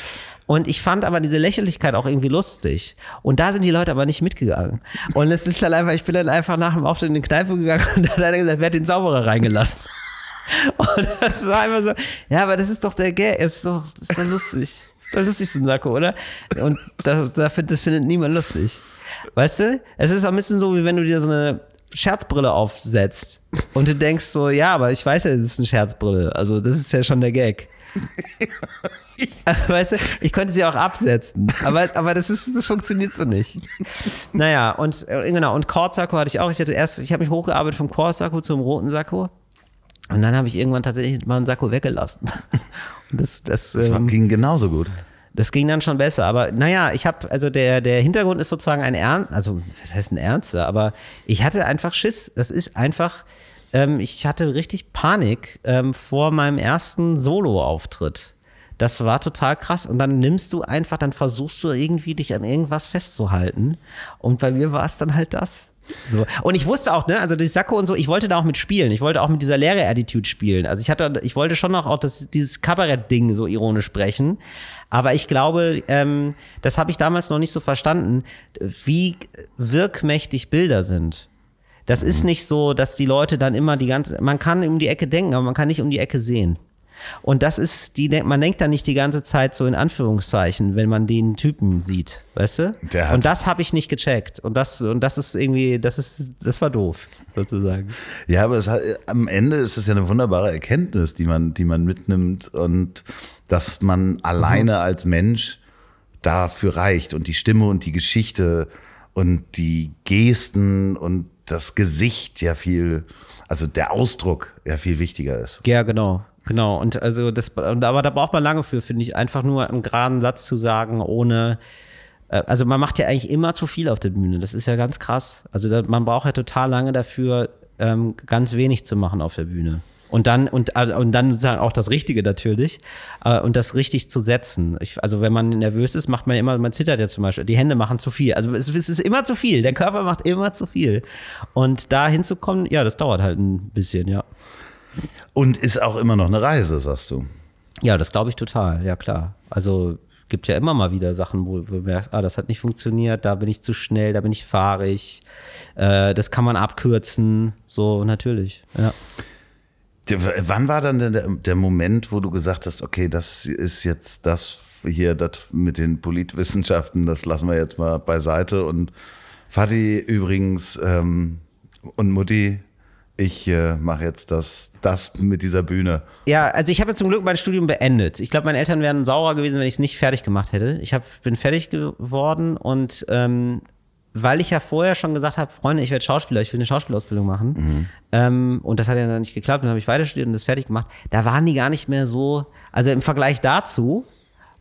und ich fand aber diese Lächerlichkeit auch irgendwie lustig. Und da sind die Leute aber nicht mitgegangen. Und es ist dann einfach, ich bin dann einfach nach dem Auftritt in die Kneipe gegangen und da hat einer gesagt, wer hat den Zauberer reingelassen? Und das war einfach so, ja, aber das ist doch der Gag, ist doch, ist doch lustig. Ist doch lustig, so ein Sakko, oder? Und das, das, findet- das findet niemand lustig. Weißt du? Es ist auch ein bisschen so, wie wenn du dir so eine Scherzbrille aufsetzt und du denkst so, ja, aber ich weiß ja, das ist eine Scherzbrille. Also, das ist ja schon der Gag. Weißt du, ich könnte sie auch absetzen, aber, aber das ist, das funktioniert so nicht. Naja, und äh, genau, und Kordsakko hatte ich auch. Ich hatte erst, ich habe mich hochgearbeitet vom Kordsakko zum roten Sakko. Und dann habe ich irgendwann tatsächlich mal einen Sakko weggelassen. Und das, das, Das ähm, ging genauso gut. das ging dann schon besser. Aber naja, ich habe, also der, der Hintergrund ist sozusagen ein Ernst, also was heißt ein Ernster, aber ich hatte einfach Schiss. Das ist einfach, ähm, ich hatte richtig Panik ähm, vor meinem ersten Solo-Auftritt. Das war total krass. Und dann nimmst du einfach, dann versuchst du irgendwie dich an irgendwas festzuhalten. Und bei mir war es dann halt das. So. Und ich wusste auch, ne, also die Sakko und so, ich wollte da auch mit spielen. Ich wollte auch mit dieser Lehrer-Attitude spielen. Also ich hatte, ich wollte schon noch auch das, dieses Kabarett-Ding so ironisch sprechen. Aber ich glaube, ähm, das habe ich damals noch nicht so verstanden, wie wirkmächtig Bilder sind. Das ist nicht so, dass die Leute dann immer die ganze, man kann um die Ecke denken, aber man kann nicht um die Ecke sehen. Und das ist, die, man denkt dann nicht die ganze Zeit so in Anführungszeichen, wenn man den Typen sieht, weißt du? Und das habe ich nicht gecheckt. Und das, und das ist irgendwie, das ist, das war doof, sozusagen. Ja, aber es hat, am Ende ist es ja eine wunderbare Erkenntnis, die man, die man mitnimmt und dass man alleine als Mensch dafür reicht und die Stimme und die Geschichte und die Gesten und das Gesicht ja viel, also der Ausdruck ja viel wichtiger ist. Ja, genau. Genau. Und also das, aber da braucht man lange für, finde ich, einfach nur einen geraden Satz zu sagen, ohne. äh, Also man macht ja eigentlich immer zu viel auf der Bühne. Das ist ja ganz krass. Also da, man braucht ja total lange dafür, ähm, ganz wenig zu machen auf der Bühne. Und dann, und, also- und dann sozusagen auch das Richtige natürlich. Äh, und das richtig zu setzen. Ich, also wenn man nervös ist, macht man immer, man zittert ja zum Beispiel. Die Hände machen zu viel. Also es, es ist immer zu viel. Der Körper macht immer zu viel. Und da hinzukommen, ja, das dauert halt ein bisschen, ja. Und ist auch immer noch eine Reise, sagst du. Ja, das glaube ich total, ja klar. Also gibt ja immer mal wieder Sachen, wo, du merkst, ah, das hat nicht funktioniert, da bin ich zu schnell, da bin ich fahrig, äh, das kann man abkürzen, so natürlich. Ja. Wann war dann der, der Moment, wo du gesagt hast, okay, das ist jetzt das hier, das mit den Politwissenschaften, das lassen wir jetzt mal beiseite. Und Fatih übrigens ähm, und Mutti, ich äh, mache jetzt das, das mit dieser Bühne. Ja, also ich habe ja zum Glück mein Studium beendet. Ich glaube, meine Eltern wären saurer gewesen, wenn ich es nicht fertig gemacht hätte. Ich hab, bin fertig geworden und ähm, weil ich ja vorher schon gesagt habe, Freunde, ich werde Schauspieler, ich will eine Schauspielausbildung machen. Ähm, und das hat ja dann nicht geklappt, dann habe ich weiter studiert und das fertig gemacht. Da waren die gar nicht mehr so, also im Vergleich dazu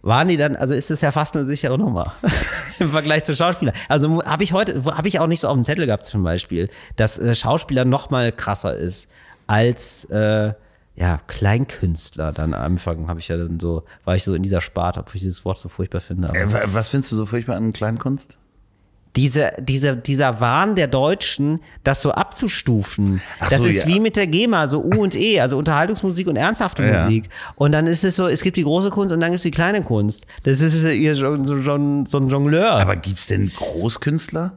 waren die dann, also ist es ja fast eine sichere Nummer im Vergleich zu Schauspieler. Also habe ich heute, habe ich auch nicht so auf dem Zettel gehabt zum Beispiel, dass äh, Schauspieler noch mal krasser ist als äh, ja Kleinkünstler. Dann am Anfang habe ich ja dann so, war ich so in dieser Sparte, obwohl ich dieses Wort so furchtbar finde. Äh, wa- was findest du so furchtbar an Kleinkunst? Diese, diese, dieser Wahn der Deutschen, das so abzustufen, Ach das so, ist ja. wie mit der GEMA, so U und E, also Unterhaltungsmusik und ernsthafte Ja. Musik. Und dann ist es so, es gibt die große Kunst und dann gibt es die kleine Kunst. Das ist so, schon so ein Jongleur. Aber gibt's denn Großkünstler?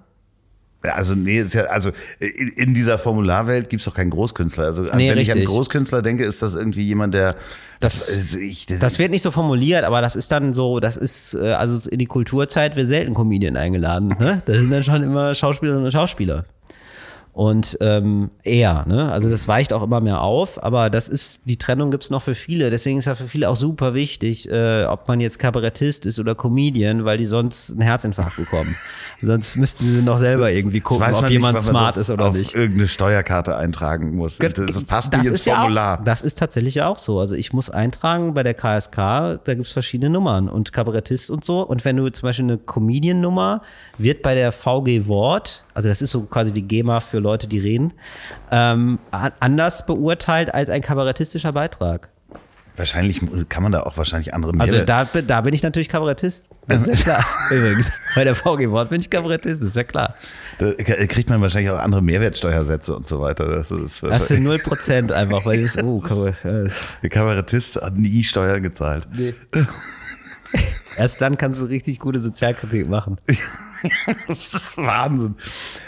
Also, nee, ist ja, also in dieser Formularwelt gibt's doch keinen Großkünstler. Also, Nee, wenn ich an richtig. Großkünstler denke, ist das irgendwie jemand, der. Das- also ich, Das wird nicht so formuliert, aber das ist dann so, das ist, äh, also in die Kulturzeit wird selten Comedian eingeladen. Ne? Das sind dann schon immer Schauspielerinnen und Schauspieler. Und ähm, eher, ne? Also das weicht auch immer mehr auf, aber das ist, die Trennung gibt's noch für viele. Deswegen ist ja für viele auch super wichtig, äh, ob man jetzt Kabarettist ist oder Comedian, weil die sonst einen Herzinfarkt bekommen. Sonst müssten sie noch selber irgendwie gucken, ob man jemand nicht, smart auf, ist oder auf nicht. irgendeine Steuerkarte eintragen muss. Das, das passt Das nicht ins ist ja Formular. Auch, das ist tatsächlich auch so. Also ich muss eintragen bei der KSK, da gibt's verschiedene Nummern und Kabarettist und so. Und wenn du zum Beispiel eine Comedian-Nummer wird bei der VG Wort, also das ist so quasi die GEMA für Leute, die reden, ähm, anders beurteilt als ein kabarettistischer Beitrag. Wahrscheinlich kann man da auch wahrscheinlich andere Also Mehrwert- da, bin- da bin ich natürlich Kabarettist. Das ist ja klar. Übrigens, bei der VG Wort bin ich Kabarettist, das ist ja klar. Da kriegt man wahrscheinlich auch andere Mehrwertsteuersätze und so weiter. Das ist Das sind 0% einfach, weil das, oh, der Kabarettist hat nie Steuern gezahlt. Erst dann kannst du richtig gute Sozialkritik machen. Das ist Wahnsinn.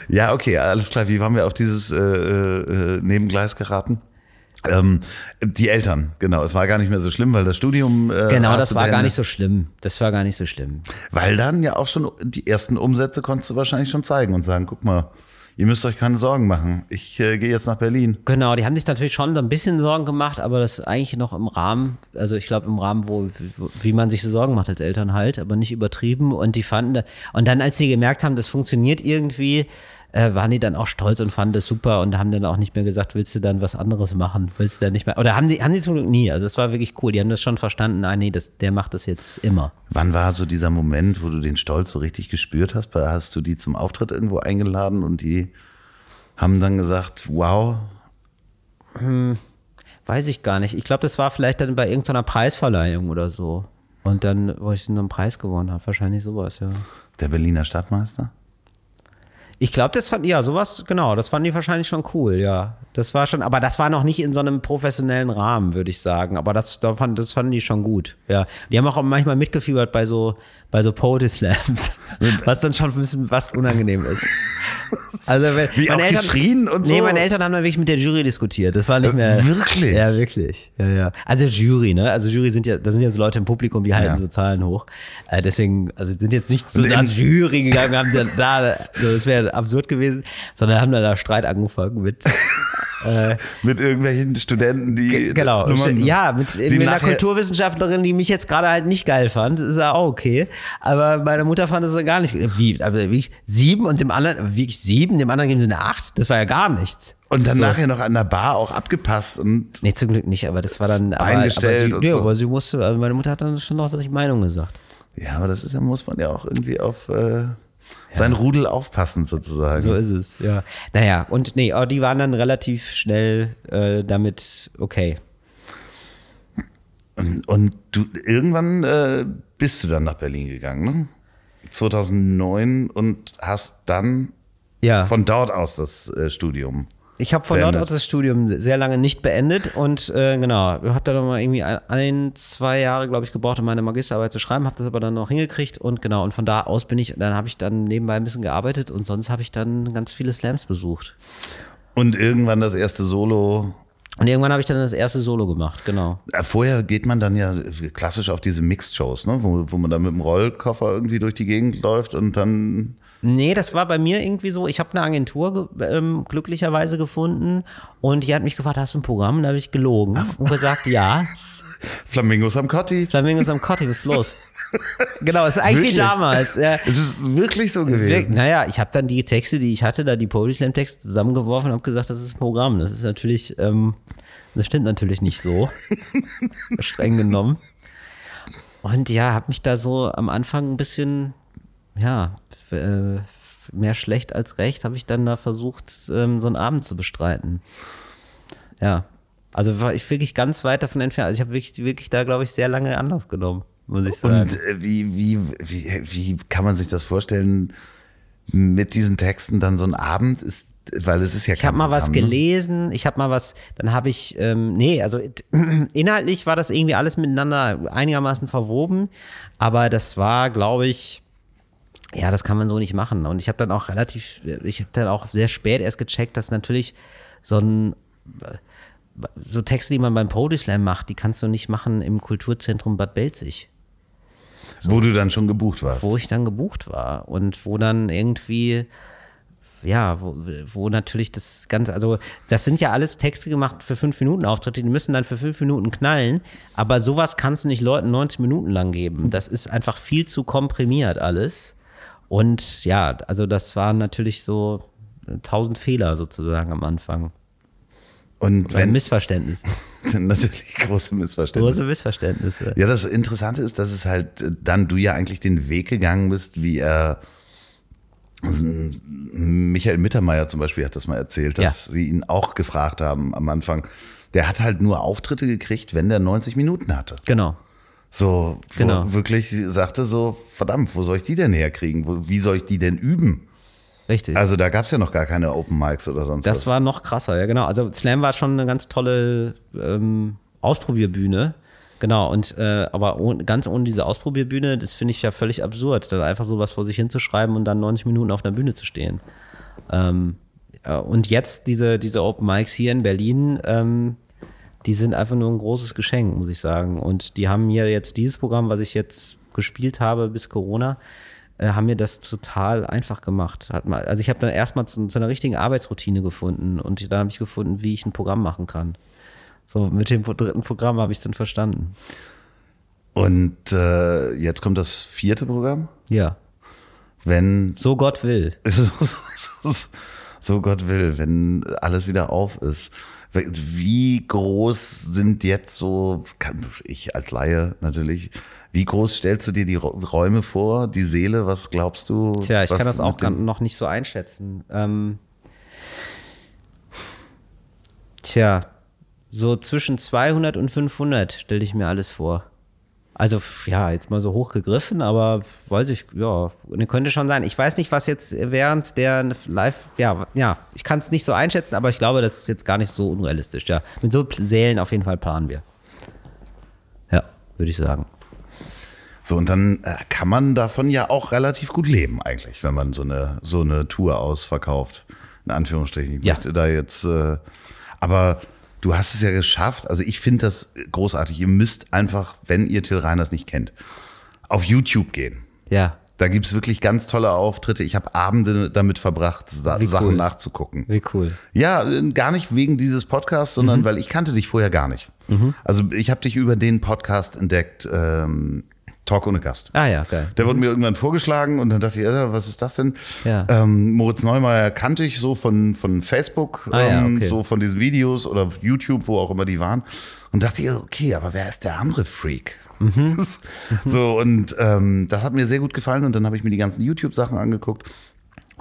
Ja, okay, alles klar. Wie waren wir auf dieses äh, äh, Nebengleis geraten? Ähm, die Eltern, genau. Es war gar nicht mehr so schlimm, weil das Studium. Äh, Genau, das war gar nicht so schlimm. Das war gar nicht so schlimm. Weil dann ja auch schon die ersten Umsätze konntest du wahrscheinlich schon zeigen und sagen: guck mal, ihr müsst euch keine Sorgen machen. Ich äh, gehe jetzt nach Berlin. Genau, die haben sich natürlich schon so ein bisschen Sorgen gemacht, aber das eigentlich noch im Rahmen, also ich glaube im Rahmen, wo, wie man sich so Sorgen macht als Eltern halt, aber nicht übertrieben. Und die fanden, und dann, als sie gemerkt haben, das funktioniert irgendwie, äh, waren die dann auch stolz und fanden das super und haben dann auch nicht mehr gesagt, willst du dann was anderes machen? Willst du dann nicht mehr? Oder haben die, haben die zum Glück nie. Also das war wirklich cool. Die haben das schon verstanden. Ah, nee, das, der macht das jetzt immer. Wann war so dieser Moment, wo du den Stolz so richtig gespürt hast? Hast du die zum Auftritt irgendwo eingeladen und die haben dann gesagt: Wow, Weiß ich gar nicht. Ich glaube, das war vielleicht dann bei irgendeiner Preisverleihung oder so. Und dann, wo ich dann einen Preis gewonnen habe. Wahrscheinlich sowas, ja. der Berliner Stadtmeister? Ich glaube, das fand, ja, sowas, genau, das fanden die wahrscheinlich schon cool, ja. Das war schon, aber das war noch nicht in so einem professionellen Rahmen, würde ich sagen. Aber das, da fand, das fanden die schon gut, ja. Die haben auch manchmal mitgefiebert bei so, bei so Poetry Slams, was dann schon ein bisschen was unangenehm ist. Also, wenn, Wie auch geschrien und Nee, so? meine Eltern haben dann wirklich mit der Jury diskutiert. Das war nicht mehr. wirklich? Ja, wirklich. Ja, ja. Also Jury, ne? Also Jury sind ja, da sind ja so Leute im Publikum, die halten Ja. so Zahlen hoch. Äh, deswegen, also sind jetzt nicht zu Und einer in- Jury gegangen, haben dann da, also das wäre absurd gewesen, sondern haben da Streit angefangen mit. Äh, Mit irgendwelchen Studenten, die. Ge- Genau. Nummern- Ja, mit, mit einer Kulturwissenschaftlerin, die mich jetzt gerade halt nicht geil fand, ist ja auch okay. Aber meine Mutter fand es gar nicht. Wie, aber wirklich sieben und dem anderen, wirklich sieben, dem anderen geben sie eine acht. Das war ja gar nichts. Und dann So. nachher noch an der Bar auch abgepasst und Nee, zum Glück nicht, aber das war dann. Aber, aber, gestellt sie, und nee, so. aber sie musste, also meine Mutter hat dann schon noch die Meinung gesagt. ja, aber das ist muss man ja auch irgendwie auf äh, sein Rudel aufpassen, sozusagen. So ist es, ja. Naja, und nee, aber die waren dann relativ schnell äh, damit okay. Und du irgendwann äh, bist du dann nach Berlin gegangen, ne? 2009 und hast dann Ja. von dort aus das äh, Studium. Ich habe von dort aus das Studium sehr lange nicht beendet und äh, genau, habe da noch mal irgendwie ein, ein zwei Jahre, glaube ich, gebraucht, um meine Magisterarbeit zu schreiben, habe das aber dann noch hingekriegt und genau, und von da aus bin ich, dann habe ich dann nebenbei ein bisschen gearbeitet und sonst habe ich dann ganz viele Slams besucht. Und irgendwann das erste Solo. Und irgendwann habe ich dann das erste Solo gemacht, genau. Äh, Vorher geht man dann ja klassisch auf diese Mixed-Shows, ne? wo, wo man dann mit dem Rollkoffer irgendwie durch die Gegend läuft und dann. Nee, das war bei mir irgendwie so. Ich habe eine Agentur ge ähm, glücklicherweise gefunden und die hat mich gefragt, hast du ein Programm? Und da habe ich gelogen und gesagt, ja. Flamingos am Cotti. Flamingos am Kotti, was ist los? genau, es ist eigentlich Wirklich? wie damals. Ja. Es ist wirklich so gewesen. naja, ich habe dann die Texte, die ich hatte, da die Poetry Slam Texte zusammengeworfen und habe gesagt, das ist ein Programm. Das ist natürlich, ähm, das stimmt natürlich nicht so, streng genommen. Und ja, habe mich da so am Anfang ein bisschen, ja, mehr schlecht als recht, habe ich dann da versucht, ähm, so einen Abend zu bestreiten. Ja, also war ich wirklich ganz weit davon entfernt. Also ich habe wirklich, wirklich da, glaube ich, sehr lange Anlauf genommen, muss ich sagen. Und äh, wie, wie, wie, wie kann man sich das vorstellen, mit diesen Texten dann so ein Abend ist, weil es ist ja Ich habe mal was gelesen, ich habe mal was, dann habe ich, ähm, nee, also inhaltlich war das irgendwie alles miteinander einigermaßen verwoben, aber das war, glaube ich, ja, das kann man so nicht machen. Und ich habe dann auch relativ, ich habe dann auch sehr spät erst gecheckt, dass natürlich so ein, so Texte, die man beim Poetry Slam macht, die kannst du nicht machen im Kulturzentrum Bad Belzig Wo du dann schon gebucht warst. wo ich dann gebucht war und wo dann irgendwie ja, wo, wo natürlich das Ganze, also das sind ja alles Texte gemacht für fünf Minuten Auftritte, die müssen dann für fünf Minuten knallen, aber sowas kannst du nicht Leuten 90 Minuten lang geben. Das ist einfach viel zu komprimiert alles. Und ja, also das waren natürlich so tausend Fehler sozusagen am Anfang. Und wenn Missverständnisse. natürlich große Missverständnisse. Große Missverständnisse. Ja, das Interessante ist, dass es halt äh, dann du ja eigentlich den Weg gegangen bist, wie er Michael Mittermeier zum Beispiel hat das mal erzählt, dass Ja. sie ihn auch gefragt haben am Anfang. Der hat halt nur Auftritte gekriegt, wenn der 90 Minuten hatte. Genau. So, wo Genau. wirklich sagte so, verdammt, wo soll ich die denn herkriegen? Wo, wie soll ich die denn üben? Richtig. Also da gab es ja noch gar keine Open Mics oder sonst Das was. war noch krasser, ja genau. Also Slam war schon eine ganz tolle ähm, Ausprobierbühne. Genau, und äh, aber ohne, ganz ohne diese Ausprobierbühne, das finde ich ja völlig absurd, dann einfach sowas vor sich hinzuschreiben und dann 90 Minuten auf einer Bühne zu stehen. Ähm, äh, und jetzt diese, diese Open Mics hier in Berlin, ähm, die sind einfach nur ein großes Geschenk, muss ich sagen. Und die haben mir jetzt dieses Programm, was ich jetzt gespielt habe bis Corona, äh, haben mir das total einfach gemacht. Hat mal, also ich habe dann erstmal zu, zu einer richtigen Arbeitsroutine gefunden und dann habe ich gefunden, wie ich ein Programm machen kann. So, mit dem dritten Programm habe ich es dann verstanden. Und äh, jetzt kommt das vierte Programm. Ja. Wenn So Gott will. so, Gott will, wenn alles wieder auf ist. Wie groß sind jetzt so, kann ich als Laie natürlich, wie groß stellst du dir die Räume vor, die Seele, was glaubst du? Tja, ich kann das auch noch nicht so einschätzen. Ähm, tja, so zwischen 200 und 500 stelle ich mir alles vor. Also ja, jetzt mal so hoch gegriffen, aber weiß ich, ja, könnte schon sein. Ich weiß nicht, was jetzt während der Live, ja, ja, ich kann es nicht so einschätzen, aber ich glaube, das ist jetzt gar nicht so unrealistisch. Ja, mit so Sälen auf jeden Fall planen wir. Ja, würde ich sagen. So, und dann äh, kann man davon ja auch relativ gut leben eigentlich, wenn man so eine, so eine Tour ausverkauft. In Anführungsstrichen. Ich Ja. da jetzt, äh, aber du hast es ja geschafft. Also ich finde das großartig. Ihr müsst einfach, wenn ihr Till Reiners nicht kennt, auf YouTube gehen. Ja, Da gibt's wirklich ganz tolle Auftritte. Ich habe Abende damit verbracht, Sa Wie Sachen cool. nachzugucken. wie cool. Ja, äh, gar nicht wegen dieses Podcasts, Mhm. sondern weil ich kannte dich vorher gar nicht. Also ich habe dich über den Podcast entdeckt, ähm, Talk ohne Gast. Ah ja, geil. Der wurde mir irgendwann vorgeschlagen und dann dachte ich, ja, was ist das denn? Ja. Ähm, Moritz Neumeier kannte ich so von, von Facebook, Ah ja, ähm, okay. so von diesen Videos oder YouTube, wo auch immer die waren. Und dachte ich, okay, aber wer ist der andere Freak? Mhm. so, und ähm, das hat mir sehr gut gefallen und dann habe ich mir die ganzen YouTube-Sachen angeguckt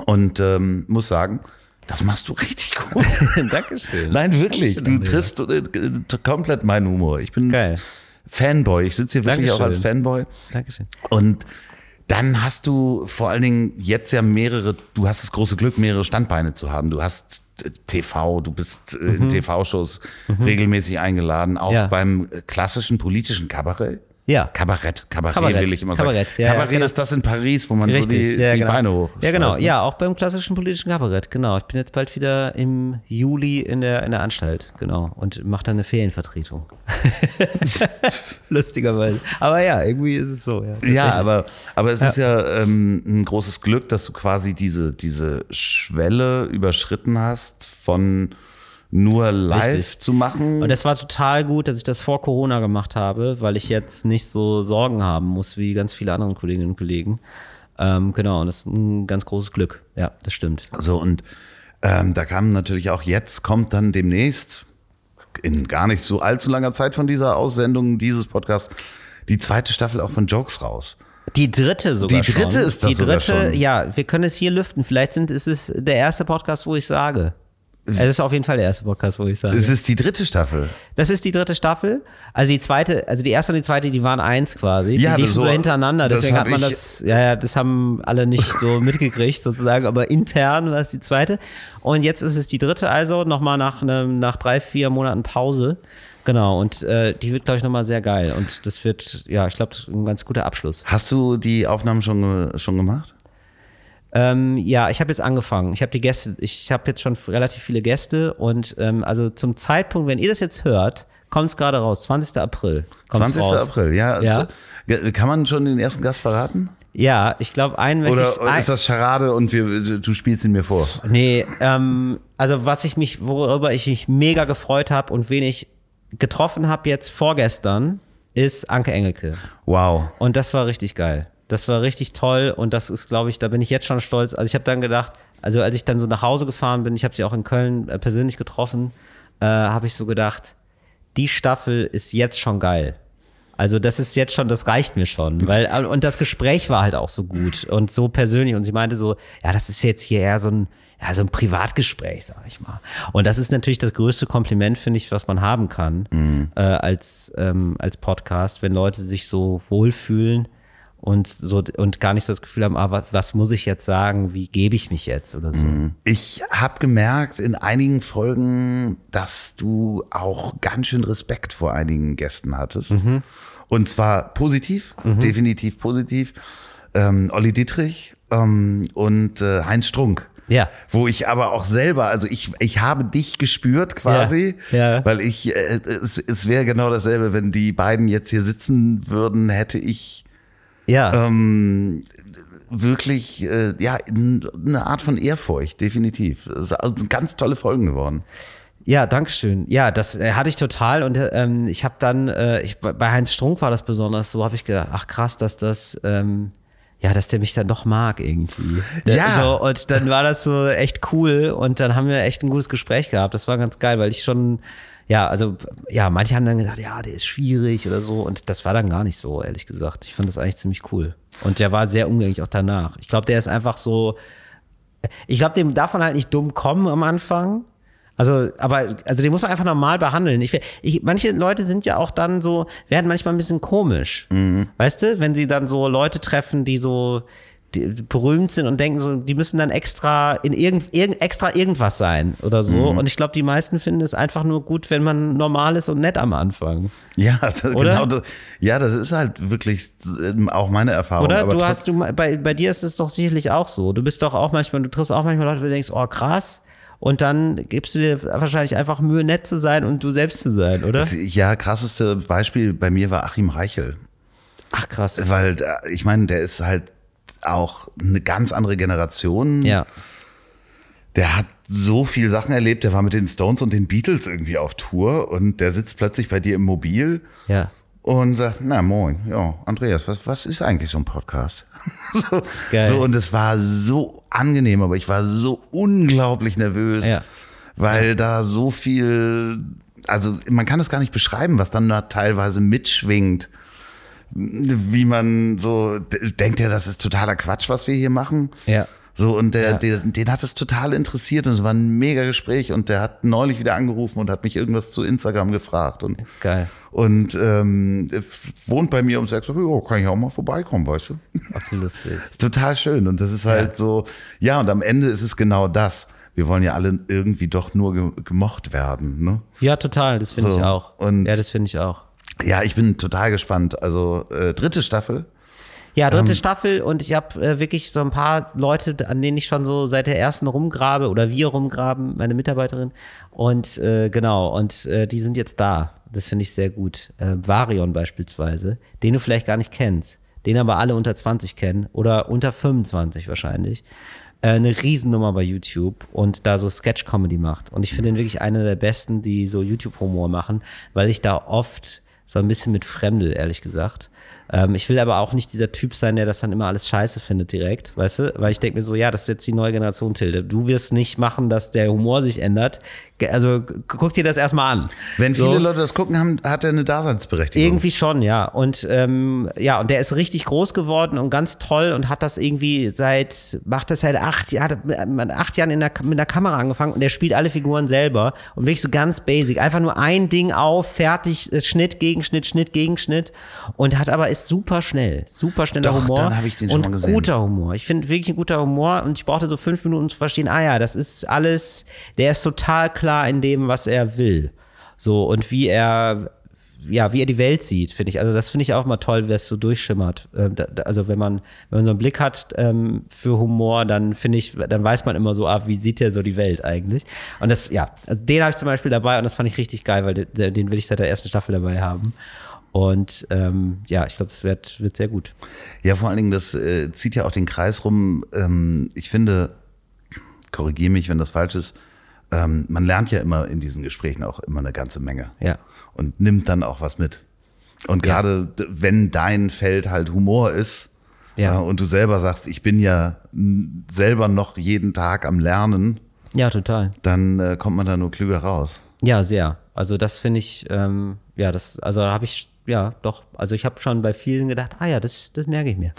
und ähm, muss sagen, das machst du richtig gut. Dankeschön. Nein, wirklich. Du Andreas. triffst äh, äh, komplett meinen Humor. Ich bin Geil. Fanboy. Ich sitze hier wirklich auch Dankeschön. als Fanboy. Dankeschön. Und dann hast du vor allen Dingen jetzt ja mehrere, du hast das große Glück, mehrere Standbeine zu haben. Du hast äh, TV, du bist äh, in TV-Shows regelmäßig eingeladen, auch Mhm. Ja. beim klassischen politischen Kabarett. Ja. Kabarett, Kabarett, Kabarett, will ich immer Kabarett, sagen. ja, ja, Kabarett genau. ist das in Paris, wo man Richtig, so die, ja, die genau. Beine hoch. Ja, genau. ne? Ja, auch beim klassischen politischen Kabarett, genau. Ich bin jetzt bald wieder im Juli in der, in der Anstalt, genau. Und mache dann eine Ferienvertretung. Lustigerweise. Aber ja, irgendwie ist es so, ja. Ja, aber, aber es ist ja ähm, ein großes Glück, dass du quasi diese, diese Schwelle überschritten hast von nur live Richtig. zu machen. Und das war total gut, dass ich das vor Corona gemacht habe, weil ich jetzt nicht so Sorgen haben muss wie ganz viele andere Kolleginnen und Kollegen. Ähm, genau, und das ist ein ganz großes Glück. Ja, das stimmt. So, und ähm, da kam natürlich auch jetzt, kommt dann demnächst, in gar nicht so allzu langer Zeit von dieser Aussendung dieses Podcasts, die zweite Staffel auch von Jokes raus. Die dritte sogar Die dritte schon. ist das Die dritte, schon. ja, wir können es hier lüften. Vielleicht sind, ist es der erste Podcast, wo ich sage. Es ist auf jeden Fall der erste Podcast, wo ich sage. Es ist die dritte Staffel. Das ist die dritte Staffel. Also die zweite, also die erste und die zweite, die waren eins quasi. Ja, die liefen so- so, hintereinander. Deswegen hat man das, ja, ja, das haben alle nicht so mitgekriegt sozusagen, aber intern war es die zweite. Und jetzt ist es die dritte also, nochmal nach, einem, nach drei, vier Monaten Pause. Genau, und äh, die wird, glaube ich, nochmal sehr geil. Und das wird, ja, ich glaube, ein ganz guter Abschluss. Hast du die Aufnahmen schon, schon gemacht? Ähm, ja, ich habe jetzt angefangen. Ich habe die Gäste, ich habe jetzt schon relativ viele Gäste und ähm, also zum Zeitpunkt, wenn ihr das jetzt hört, kommt es gerade raus. 20. April. kommt's 20. raus. April, ja. Ja. Kann man schon den ersten Gast verraten? Ja, ich glaube, einen möchte Oder ich. ist das Charade und wir, du spielst ihn mir vor? Nee, ähm, also was ich mich, worüber ich mich mega gefreut habe und wen ich getroffen habe jetzt vorgestern, ist Anke Engelke. Wow. Und das war richtig geil. Das war richtig toll und das ist, glaube ich, da bin ich jetzt schon stolz. Also ich habe dann gedacht, also als ich dann so nach Hause gefahren bin, ich habe sie auch in Köln äh, persönlich getroffen, äh, habe ich so gedacht, die Staffel ist jetzt schon geil. Also das ist jetzt schon, das reicht mir schon, weil äh, und das Gespräch war halt auch so gut und so persönlich und sie meinte so, ja, das ist jetzt hier eher so ein ja, so ein Privatgespräch, sag ich mal. Und das ist natürlich das größte Kompliment, finde ich, was man haben kann äh, als ähm, als Podcast, wenn Leute sich so wohlfühlen und so und gar nicht so das Gefühl haben, ah, was, was muss ich jetzt sagen, wie gebe ich mich jetzt oder so. Ich habe gemerkt in einigen Folgen, dass du auch ganz schön Respekt vor einigen Gästen hattest. Mhm. Und zwar positiv, definitiv positiv. Ähm, Olli Dietrich ähm, und äh, Heinz Strunk. Ja. Wo ich aber auch selber, also ich, ich habe dich gespürt quasi, Ja, ja. weil ich, äh, es, es wäre genau dasselbe, wenn die beiden jetzt hier sitzen würden, hätte ich Ja. ähm, wirklich, äh, ja, eine Art von Ehrfurcht, definitiv. Es sind ganz tolle Folgen geworden. Ja, Dankeschön. Ja, das äh, hatte ich total und ähm, ich habe dann, äh, ich, bei bei Heinz Strunk war das besonders so, habe ich gedacht, ach krass, dass das, ähm, ja, dass der mich dann doch mag irgendwie. Ja. So, und dann war das so echt cool und dann haben wir echt ein gutes Gespräch gehabt. Das war ganz geil, weil ich schon, ja, also, ja, manche haben dann gesagt, ja, der ist schwierig oder so und das war dann gar nicht so, ehrlich gesagt. Ich fand das eigentlich ziemlich cool. Und der war sehr umgänglich auch danach. Ich glaube, der ist einfach so, ich glaube, dem darf man halt nicht dumm kommen am Anfang. Also, aber, also den muss man einfach normal behandeln. Ich, ich, manche Leute sind ja auch dann so, werden manchmal ein bisschen komisch. Weißt du, wenn sie dann so Leute treffen, die so berühmt sind und denken so, die müssen dann extra in irgend, irgend extra irgendwas sein oder so. Und ich glaube, die meisten finden es einfach nur gut, wenn man normal ist und nett am Anfang. Ja, das, genau das, ja, das ist halt wirklich ähm, auch meine Erfahrung. Oder du hast du bei, bei dir ist es doch sicherlich auch so. Du bist doch auch manchmal, du triffst auch manchmal Leute, wo du denkst, oh krass. Und dann gibst du dir wahrscheinlich einfach Mühe, nett zu sein und du selbst zu sein, oder? Ja, krasseste Beispiel bei mir war Achim Reichel. Ach krass. Weil, da- ich meine, der ist halt auch eine ganz andere Generation. Ja. Der hat so viel Sachen erlebt. Der war mit den Stones und den Beatles irgendwie auf Tour und der sitzt plötzlich bei dir im Mobil Ja. und sagt, na moin, ja, Andreas, was, was ist eigentlich so ein Podcast? so, so, und es war so angenehm, aber ich war so unglaublich nervös, Ja. weil da so viel, also man kann es gar nicht beschreiben, was dann da teilweise mitschwingt. Wie man so denkt, ja, das ist totaler Quatsch, was wir hier machen. Ja. So, und der, Ja. der, den hat es total interessiert und es war ein mega Gespräch und der hat neulich wieder angerufen und hat mich irgendwas zu Instagram gefragt und, Geil. und ähm, wohnt bei mir und sagt so, ja, kann ich auch mal vorbeikommen, weißt du? Ach, wie lustig. ist total schön und das ist halt Ja. so, ja, und am Ende ist es genau das. Wir wollen ja alle irgendwie doch nur ge gemocht werden, ne? Ja, total, das finde So, ich auch. und- ja, das finde ich auch. Ja, ich bin total gespannt. Also äh, dritte Staffel. Ja, dritte Ähm. Staffel und ich habe äh, wirklich so ein paar Leute, an denen ich schon so seit der ersten rumgrabe oder wir rumgraben, meine Mitarbeiterin. Und äh, genau, und äh, die sind jetzt da. Das finde ich sehr gut. Äh, Varion beispielsweise, den du vielleicht gar nicht kennst, den aber alle unter 20 kennen oder unter 25 wahrscheinlich. Äh, eine Riesennummer bei YouTube und da so Sketch-Comedy macht. Und ich finde ihn wirklich einer der besten, die so YouTube-Humor machen, weil ich da oft so ein bisschen mit Fremde, ehrlich gesagt. Ähm, ich will aber auch nicht dieser Typ sein, der das dann immer alles scheiße findet direkt, weißt du? Weil ich denke mir so, ja, das ist jetzt die neue Generation, Tilde. Du wirst nicht machen, dass der Humor sich ändert. Also gu- guck dir das erstmal an. Wenn viele So. Leute das gucken, haben, hat er eine Daseinsberechtigung. Irgendwie schon, ja. Und ähm, ja, und der ist richtig groß geworden und ganz toll und hat das irgendwie seit, macht das seit acht Jahren, mit acht Jahren in der, mit der Kamera angefangen und der spielt alle Figuren selber und wirklich so ganz basic. Einfach nur ein Ding auf, fertig, äh, Schnitt, Gegenschnitt, Schnitt, Gegenschnitt und hat aber ist super schnell, super schneller Doch, Humor. dann ich den schon und mal gesehen. guter Humor. Ich finde wirklich ein guter Humor und ich brauchte so fünf Minuten um zu verstehen, ah ja, das ist alles, der ist total klar in dem, was er will. So, und wie er ja, wie er die Welt sieht, finde ich. Also das finde ich auch mal toll, wie es so durchschimmert. Ähm, da, also wenn man, wenn man so einen Blick hat ähm, für Humor, dann finde ich, dann weiß man immer so, ah, wie sieht er so die Welt eigentlich? Und das, ja, also den habe ich zum Beispiel dabei und das fand ich richtig geil, weil den, den will ich seit der ersten Staffel dabei haben. Und ähm, ja, ich glaube, es wird, wird sehr gut. Ja, vor allen Dingen, das äh, zieht ja auch den Kreis rum. Ähm, ich finde, korrigiere mich, wenn das falsch ist, ähm, man lernt ja immer in diesen Gesprächen auch immer eine ganze Menge. Ja. Und nimmt dann auch was mit. Und gerade ja. wenn dein Feld halt Humor ist, ja. Äh, und du selber sagst, ich bin ja selber noch jeden Tag am Lernen. Ja, total. Dann äh, kommt man da nur klüger raus. Ja, sehr. Also das finde ich, ähm, ja, das, also da habe ich, ja, doch, also ich habe schon bei vielen gedacht, ah ja, das, das merke ich mir.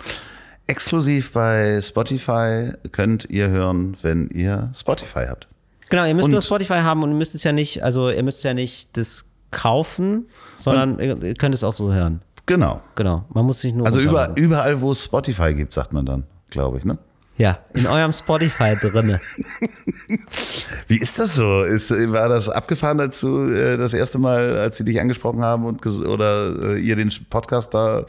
Exklusiv bei Spotify könnt ihr hören, wenn ihr Spotify habt. Genau, ihr müsst und nur Spotify haben und ihr müsst es ja nicht, also ihr müsst ja nicht das kaufen, sondern ihr könnt es auch so hören. Genau. Genau. Man muss sich nur. Also überall, überall, wo es Spotify gibt, sagt man dann, glaube ich, ne? Ja, in eurem Spotify drinne. Wie ist das so? Ist, war das abgefahren, als du äh, das erste Mal, als sie dich angesprochen haben und oder äh, ihr den Podcast da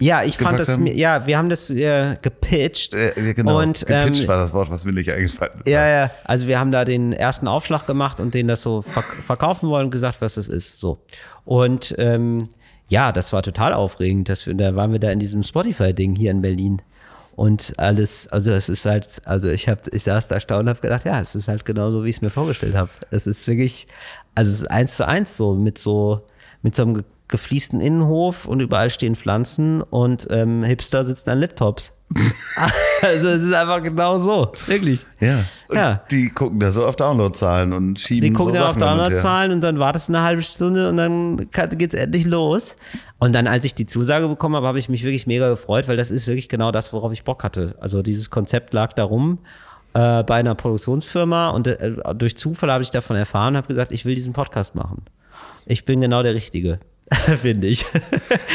ja, ich fand das, haben? ja, wir haben das äh, gepitcht. Äh, genau, und, gepitcht ähm, war das Wort, was mir nicht eingefallen ist. Ja, ja, also wir haben da den ersten Aufschlag gemacht und denen das so verk verkaufen wollen und gesagt, was das ist, so. Und ähm, ja, das war total aufregend, dass wir, da waren wir da in diesem Spotify-Ding hier in Berlin und alles, also es ist halt, also ich habe, ich saß da erstaunt und habe gedacht, ja, es ist halt genau so, wie ich es mir vorgestellt habe. Es ist wirklich, also es ist eins zu eins so mit so, mit so einem gefliesten Innenhof und überall stehen Pflanzen und ähm, Hipster sitzen an Laptops. also es ist einfach genau so, wirklich. Ja. Und ja. Die gucken da so auf Downloadzahlen und schieben Die gucken so da auf Downloadzahlen und dann wartest du eine halbe Stunde und dann geht's endlich los. Und dann, als ich die Zusage bekommen habe, habe ich mich wirklich mega gefreut, weil das ist wirklich genau das, worauf ich Bock hatte. Also dieses Konzept lag darum äh, bei einer Produktionsfirma und äh, durch Zufall habe ich davon erfahren und habe gesagt, ich will diesen Podcast machen. Ich bin genau der Richtige. finde ich.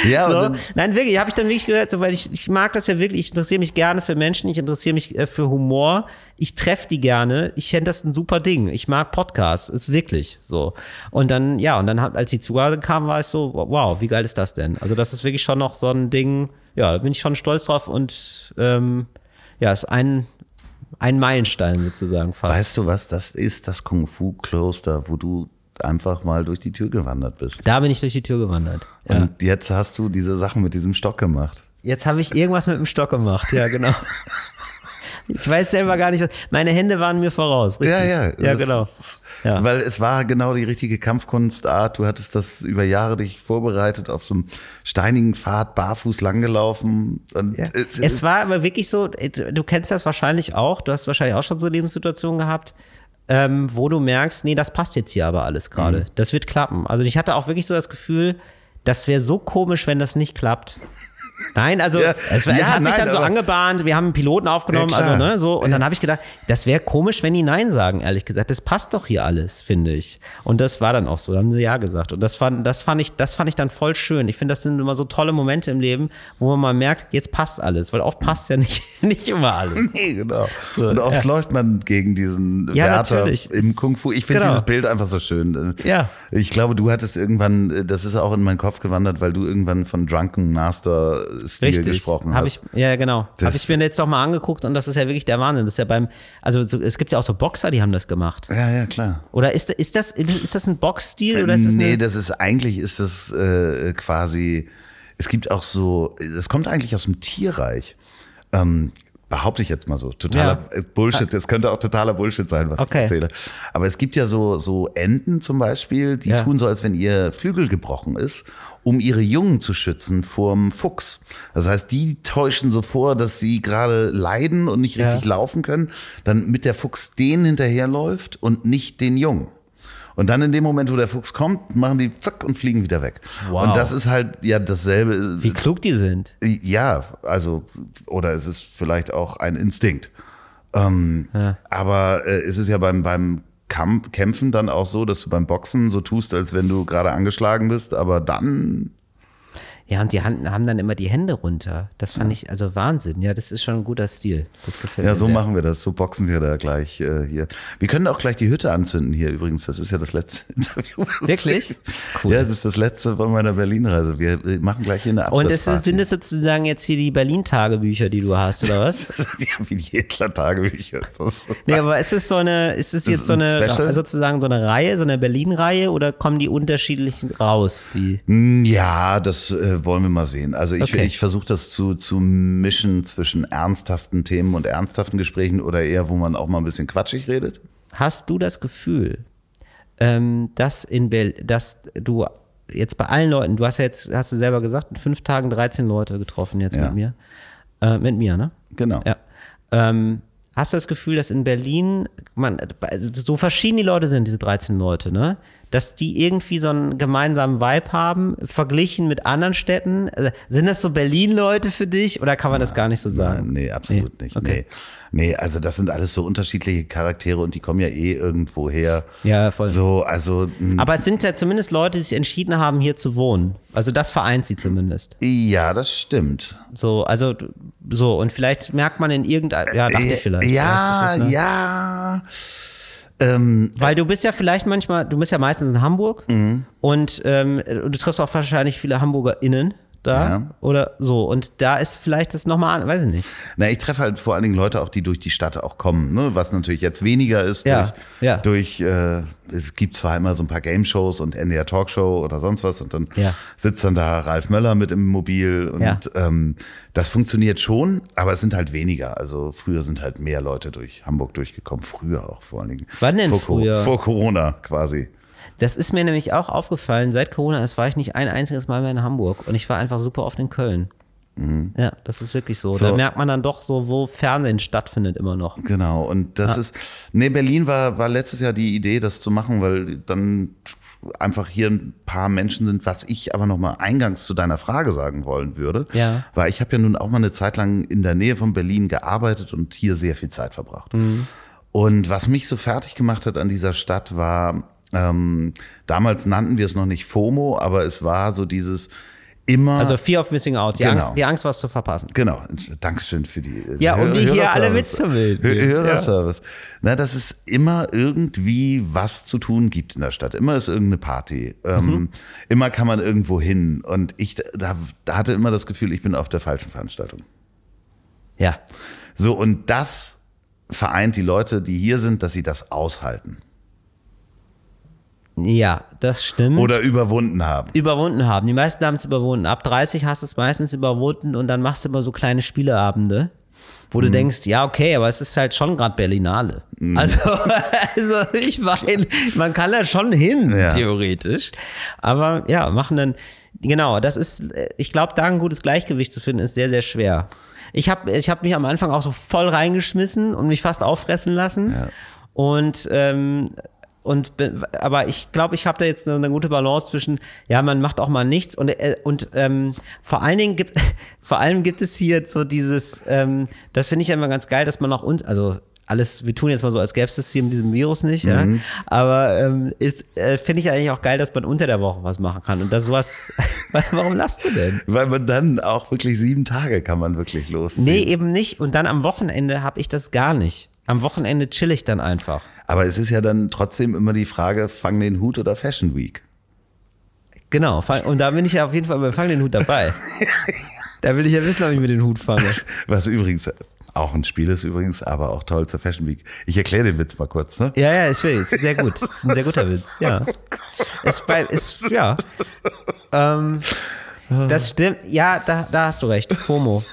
Ja, so. Nein, wirklich, habe ich dann wirklich gehört, so, weil ich, ich mag das ja wirklich, ich interessiere mich gerne für Menschen, ich interessiere mich äh, für Humor, ich treffe die gerne, ich fände das ein super Ding, ich mag Podcasts, ist wirklich so. Und dann, ja, und dann, als die Zugabe kam, war ich so, wow, wie geil ist das denn? Also das ist wirklich schon noch so ein Ding, ja, da bin ich schon stolz drauf und ähm, ja, ist ein, ein Meilenstein sozusagen fast. Weißt du was, das ist das Kung-Fu-Kloster, wo du einfach mal durch die Tür gewandert bist. Da bin ich durch die Tür gewandert. Ja. Und jetzt hast du diese Sachen mit diesem Stock gemacht. Jetzt habe ich irgendwas mit dem Stock gemacht, ja, genau. Ich weiß selber gar nicht, was. Meine Hände waren mir voraus. Richtig? Ja, ja. Ja, genau. Ja. Weil es war genau die richtige Kampfkunstart. Du hattest das über Jahre dich vorbereitet, auf so einem steinigen Pfad, barfuß langgelaufen. Ja. Es, es, war aber wirklich so, du kennst das wahrscheinlich auch, du hast wahrscheinlich auch schon so Lebenssituationen gehabt ähm, wo du merkst, nee, das passt jetzt hier aber alles gerade. Mhm. Das wird klappen. Also ich hatte auch wirklich so das Gefühl, das wäre so komisch, wenn das nicht klappt. Nein, also ja, es, es ja, hat sich nein, dann so angebahnt, wir haben einen Piloten aufgenommen, ja, also ne, so und dann habe ich gedacht, das wäre komisch, wenn die nein sagen, ehrlich gesagt. Das passt doch hier alles, finde ich. Und das war dann auch so, dann haben sie ja gesagt und das fand das fand ich das fand ich dann voll schön. Ich finde, das sind immer so tolle Momente im Leben, wo man mal merkt, jetzt passt alles, weil oft passt ja nicht nicht immer alles. Nee, genau. So, und oft läuft man gegen diesen Wärter natürlich. im Kung Fu. Ich finde genau. dieses Bild einfach so schön. Ja. Ich glaube, du hattest irgendwann das ist auch in meinen Kopf gewandert, weil du irgendwann von Drunken Master Stil Richtig. gesprochen hab hast. Ich, ja, genau. Habe ich mir jetzt noch mal angeguckt und das ist ja wirklich der Wahnsinn. Das ist ja beim, also so, es gibt ja auch so Boxer, die haben das gemacht. Ja, ja, klar. Oder ist, ist, das, ist das ein Boxstil? Oder ist das nee, das ist eigentlich ist das äh, quasi, es gibt auch so, das kommt eigentlich aus dem Tierreich. Ähm, behaupte ich jetzt mal so. Totaler ja. Bullshit. Das könnte auch totaler Bullshit sein, was okay. ich erzähle. Aber es gibt ja so, so Enten zum Beispiel, die ja. tun so, als wenn ihr Flügel gebrochen ist, um ihre Jungen zu schützen vorm Fuchs. Das heißt, die täuschen so vor, dass sie gerade leiden und nicht richtig ja. laufen können, dann mit der Fuchs denen hinterherläuft und nicht den Jungen. Und dann in dem Moment, wo der Fuchs kommt, machen die zack und fliegen wieder weg. Wow. Und das ist halt ja dasselbe. Wie klug die sind. Ja, also, oder es ist vielleicht auch ein Instinkt. Ähm, ja. Aber äh, es ist ja beim, beim Kampf, Kämpfen dann auch so, dass du beim Boxen so tust, als wenn du gerade angeschlagen bist, aber dann Ja, und die haben, haben dann immer die Hände runter. Das fand ich also Wahnsinn. Ja, das ist schon ein guter Stil. Das gefällt Ja, mir so sehr. machen wir das. So boxen wir da gleich äh, hier. Wir können auch gleich die Hütte anzünden hier übrigens. Das ist ja das letzte Interview. Wirklich? Cool. Ja, das ist das letzte von meiner Berlin-Reise. Wir machen gleich hier eine Und es ist, sind es sozusagen jetzt hier die Berlin-Tagebücher, die du hast, oder was? ja, wie die Hitler-Tagebücher. ist das. Nee, aber ist es so eine, ist es Das jetzt so ein eine, Special? sozusagen so eine Reihe, so eine Berlin-Reihe oder kommen die unterschiedlichen raus? Die, Mm, Ja, das äh, wollen wir mal sehen. Also ich, Okay. ich versuche das zu, zu mischen zwischen ernsthaften Themen und ernsthaften Gesprächen oder eher, wo man auch mal ein bisschen quatschig redet. hast du das Gefühl, ähm, dass in Bel dass du jetzt bei allen Leuten, du hast ja jetzt, hast du selber gesagt, in fünf Tagen 13 Leute getroffen jetzt Ja. mit mir. Äh, mit mir, ne? Genau. Ja. Ähm, hast du das Gefühl, dass in Berlin, man, so verschieden die Leute sind, diese 13 Leute, ne? Dass die irgendwie so einen gemeinsamen Vibe haben, verglichen mit anderen Städten? Also, sind das so Berlin-Leute für dich oder kann man das gar nicht so sagen? Nein, nee, absolut Nee, nicht. okay. Nee. nee, also das sind alles so unterschiedliche Charaktere und die kommen ja eh irgendwo her. Ja, voll. So, also mm, Aber es sind ja zumindest Leute, die sich entschieden haben, hier zu wohnen. Also das vereint sie zumindest. ja, das stimmt. So, also so und vielleicht merkt man in irgendein, ja, dachte ich vielleicht. Ja, ist das, ne? ja. Ähm, Weil du bist ja vielleicht manchmal, du bist ja meistens in Hamburg Mhm. und ähm, du triffst auch wahrscheinlich viele HamburgerInnen da Ja. oder so und da ist vielleicht das nochmal, an, weiß ich nicht. Na, ich treffe halt vor allen Dingen Leute auch, die durch die Stadt auch kommen, ne? was natürlich jetzt weniger ist. Ja, durch, ja. durch äh, es gibt zwar immer so ein paar Game-Shows und NDR Talkshow oder sonst was und dann Ja. sitzt dann da Ralf Möller mit im Mobil und ähm, das funktioniert schon, aber es sind halt weniger. Also früher sind halt mehr Leute durch Hamburg durchgekommen, früher auch vor allen Dingen. Wann denn vor, früher? Vor Corona quasi. Das ist mir nämlich auch aufgefallen, seit Corona ist, war ich nicht ein einziges Mal mehr in Hamburg und ich war einfach super oft in Köln. Ja, das ist wirklich so. Mhm. So. Da merkt man dann doch so, wo Fernsehen stattfindet immer noch. Genau, und das ist, nee, Berlin war, war letztes Jahr die Idee, das zu machen, weil dann einfach hier ein paar Menschen sind, was ich aber nochmal eingangs zu deiner Frage sagen wollen würde. Ja. Weil ich habe ja nun auch mal eine Zeit lang in der Nähe von Berlin gearbeitet und hier sehr viel Zeit verbracht. Mhm. Und was mich so fertig gemacht hat an dieser Stadt war, ähm, damals nannten wir es noch nicht FOMO, aber es war so dieses immer. Also Fear of Missing Out, die, Genau. Angst, die Angst, was zu verpassen. Genau, Dankeschön für die äh, Ja, um die hier alle mitzubilden. Hö- Hörerservice. Na, dass es immer irgendwie was zu tun gibt in der Stadt. Immer ist irgendeine Party. Ähm, Mhm. Immer kann man irgendwo hin. Und ich da, da hatte immer das Gefühl, ich bin auf der falschen Veranstaltung. Ja. So, und das vereint die Leute, die hier sind, dass sie das aushalten. Ja, das stimmt. Oder überwunden haben. überwunden haben. Die meisten haben es überwunden. Ab 30 hast du es meistens überwunden und dann machst du immer so kleine Spieleabende, wo Mhm. du denkst, ja, okay, aber es ist halt schon gerade Berlinale. Mhm. Also, also, ich meine, man kann da schon hin, Ja. theoretisch. Aber ja, machen dann, genau, das ist, ich glaube, da ein gutes Gleichgewicht zu finden, ist sehr, sehr schwer. Ich habe ich hab mich am Anfang auch so voll reingeschmissen und mich fast auffressen lassen. Ja. Und ähm, und bin- aber ich glaube, ich habe da jetzt eine, eine gute Balance zwischen, ja, man macht auch mal nichts und äh, und ähm, vor allen Dingen gibt vor allem gibt es hier so dieses, ähm, das finde ich immer ganz geil, dass man auch uns, also alles, wir tun jetzt mal so, als gäbe es das hier mit diesem Virus nicht, ja. Aber ähm, ist, äh, finde ich eigentlich auch geil, dass man unter der Woche was machen kann. Und das sowas, warum lachst du denn? Weil man dann auch wirklich sieben Tage kann man wirklich losziehen. Nee, eben nicht. Und dann am Wochenende habe ich das gar nicht. Am Wochenende chill ich dann einfach. Aber es ist ja dann trotzdem immer die Frage, fang den Hut oder Fashion Week? Genau, und da bin ich ja auf jeden Fall beim Fang den Hut dabei. Da will ich ja wissen, ob ich mir den Hut fange. Was übrigens auch ein Spiel ist übrigens, aber auch toll zur Fashion Week. Ich erkläre den Witz mal kurz, ne? Ja, ja, ist wirklich sehr gut. Ist ein sehr guter Witz, ja. Ist bei, ist, ja. Ähm, das stimmt, ja, da, da hast du recht. FOMO.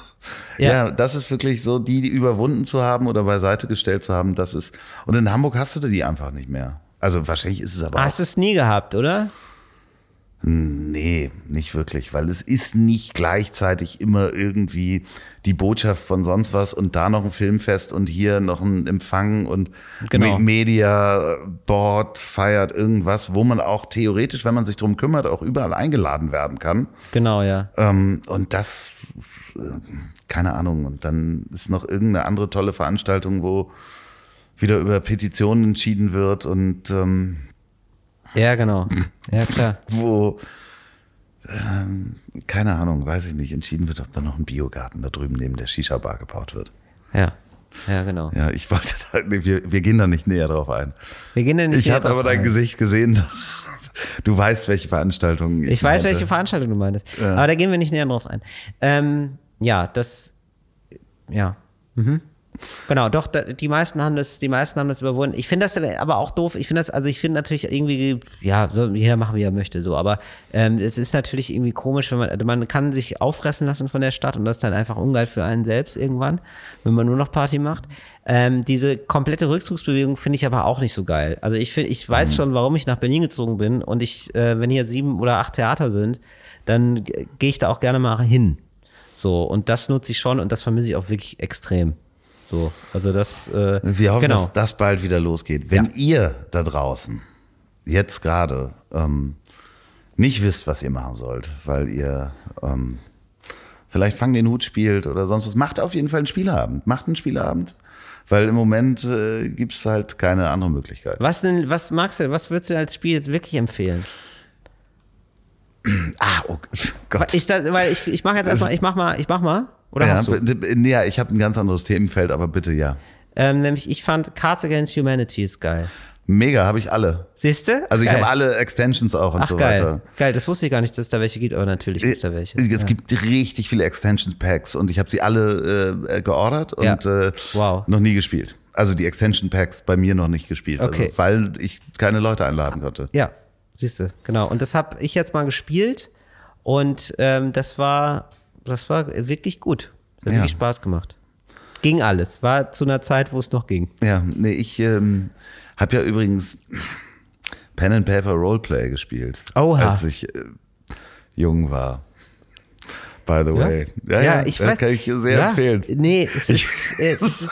Ja. Ja. das ist wirklich so, die, die überwunden zu haben oder beiseite gestellt zu haben, das ist. Und in Hamburg hast du die einfach nicht mehr. Also wahrscheinlich ist es aber Hast du es nie gehabt, oder? Nee, nicht wirklich, weil es ist nicht gleichzeitig immer irgendwie die Botschaft von sonst was und da noch ein Filmfest und hier noch ein Empfang und Genau. Me Media Board feiert irgendwas, wo man auch theoretisch, wenn man sich drum kümmert, auch überall eingeladen werden kann. Genau, ja. Ähm, und das, äh, keine Ahnung, und dann ist noch irgendeine andere tolle Veranstaltung, wo wieder über Petitionen entschieden wird und ähm, Ja, genau. Ja, klar. wo ähm, keine Ahnung, weiß ich nicht, entschieden wird, ob da noch ein Biogarten da drüben neben der Shisha-Bar gebaut wird. Ja. Ja, genau. Ja, ich wollte da, wir, wir gehen da nicht näher drauf ein. Wir gehen da nicht Ich habe aber dein ein. Gesicht gesehen, dass du weißt, welche Veranstaltungen Ich weiß, meinte. welche Veranstaltung du meinst. Ja. Aber da gehen wir nicht näher drauf ein. Ähm, ja, das, ja. Mhm. Genau, doch, die meisten haben das, die meisten haben das überwunden. Ich finde das aber auch doof. Ich finde das, also ich finde natürlich irgendwie, ja, so, jeder machen, wie er möchte, so. Aber ähm, es ist natürlich irgendwie komisch, wenn man, also man kann sich auffressen lassen von der Stadt und das ist dann einfach ungeil für einen selbst irgendwann, wenn man nur noch Party macht. Ähm, diese komplette Rückzugsbewegung finde ich aber auch nicht so geil. Also ich finde, ich weiß schon, warum ich nach Berlin gezogen bin und ich, äh, wenn hier sieben oder acht Theater sind, dann g- gehe ich da auch gerne mal hin. So, und das nutze ich schon und das vermisse ich auch wirklich extrem. So, also das, äh, Wir hoffen, genau. dass das bald wieder losgeht. Wenn ihr da draußen jetzt gerade ähm, nicht wisst, was ihr machen sollt, weil ihr ähm, vielleicht Fang den Hut spielt oder sonst was, macht auf jeden Fall einen Spieleabend. Macht einen Spieleabend, weil im Moment äh, gibt es halt keine andere Möglichkeit. Was denn, was magst du, was würdest du als Spiel jetzt wirklich empfehlen? Ah, oh Gott. Ich, da, weil ich, ich mache jetzt erstmal, ich mach mal, ich mach mal. Oder ja, hast du? ja, ich habe ein ganz anderes Themenfeld, aber bitte ja. Ähm, nämlich, ich fand Cards Against Humanity ist geil. Mega, habe ich alle. Siehst du? Also ich habe alle Extensions auch und Ach, so geil. weiter. Geil, das wusste ich gar nicht, dass es da welche gibt, aber natürlich gibt es da welche. Es ja. gibt richtig viele Extension Packs und ich habe sie alle äh, geordert und Ja. äh, Wow. noch nie gespielt. Also die Extension Packs bei mir noch nicht gespielt, Okay. also, weil ich keine Leute einladen konnte. Ja, siehst du, genau. Und das habe ich jetzt mal gespielt und ähm, das war, das war wirklich gut. Das hat Ja. wirklich Spaß gemacht. Ging alles. War zu einer Zeit, wo es noch ging. Ja, nee, ich ähm, habe ja übrigens Pen and Paper Roleplay gespielt, Oha. als ich äh, jung war. By the way. Ja, ja, ich ja, weiß. kann ich sehr ja, empfehlen. Nee, es ist, es ist,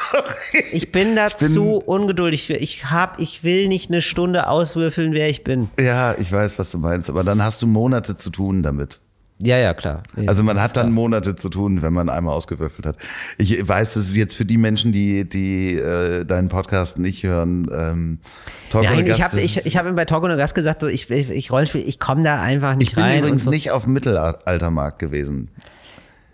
ich bin da bin- zu ungeduldig. Ich hab, ich will nicht eine Stunde auswürfeln, wer ich bin. Ja, ich weiß, was du meinst, aber dann hast du Monate zu tun damit. Ja, ja, klar. Also man hat dann klar. Monate zu tun, wenn man einmal ausgewürfelt hat. Ich weiß, das ist jetzt für die Menschen, die, die äh, deinen Podcast nicht hören. Ähm, Talk Nein, ohne Gast, ich habe ich, ich hab ihm bei Talk und Gast gesagt, so, ich, ich, ich Rollenspiel, ich komme da einfach nicht ich bin rein. übrigens und so. nicht auf dem Mittelaltermarkt gewesen.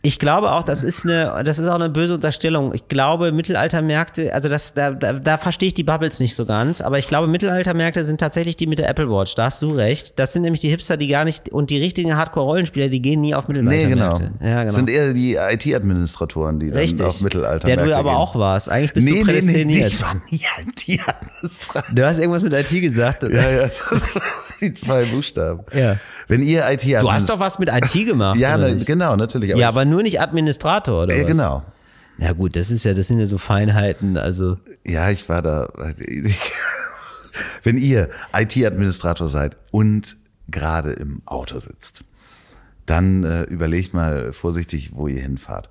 Ich glaube auch, das ist eine, das ist auch eine böse Unterstellung. Ich glaube, Mittelaltermärkte, also das, da, da, da verstehe ich die Bubbles nicht so ganz, aber ich glaube, Mittelaltermärkte sind tatsächlich die mit der Apple Watch. Da hast du recht. Das sind nämlich die Hipster, die gar nicht, und die richtigen Hardcore-Rollenspieler, die gehen nie auf Nee, Mittelaltermärkte. genau. Ja, genau. Das sind eher die IT-Administratoren, die dann Richtig. auf Mittelaltermärkte Der du ja aber gehen. auch warst. Eigentlich bist nee, du nee, nee, prädestiniert. ich war nie IT-Administrator. Du hast irgendwas mit IT gesagt. Ja, ja, das sind die zwei Buchstaben. Ja. Wenn ihr IT Du hast doch was mit IT gemacht. Ja, na, nicht? genau, natürlich. ja, ich- aber nur nicht Administrator, oder ja, was? genau. Ja gut, das ist ja, das sind ja so Feinheiten, also. Ja, ich war da. Wenn ihr IT-Administrator seid und gerade im Auto sitzt, dann äh, überlegt mal vorsichtig, wo ihr hinfahrt.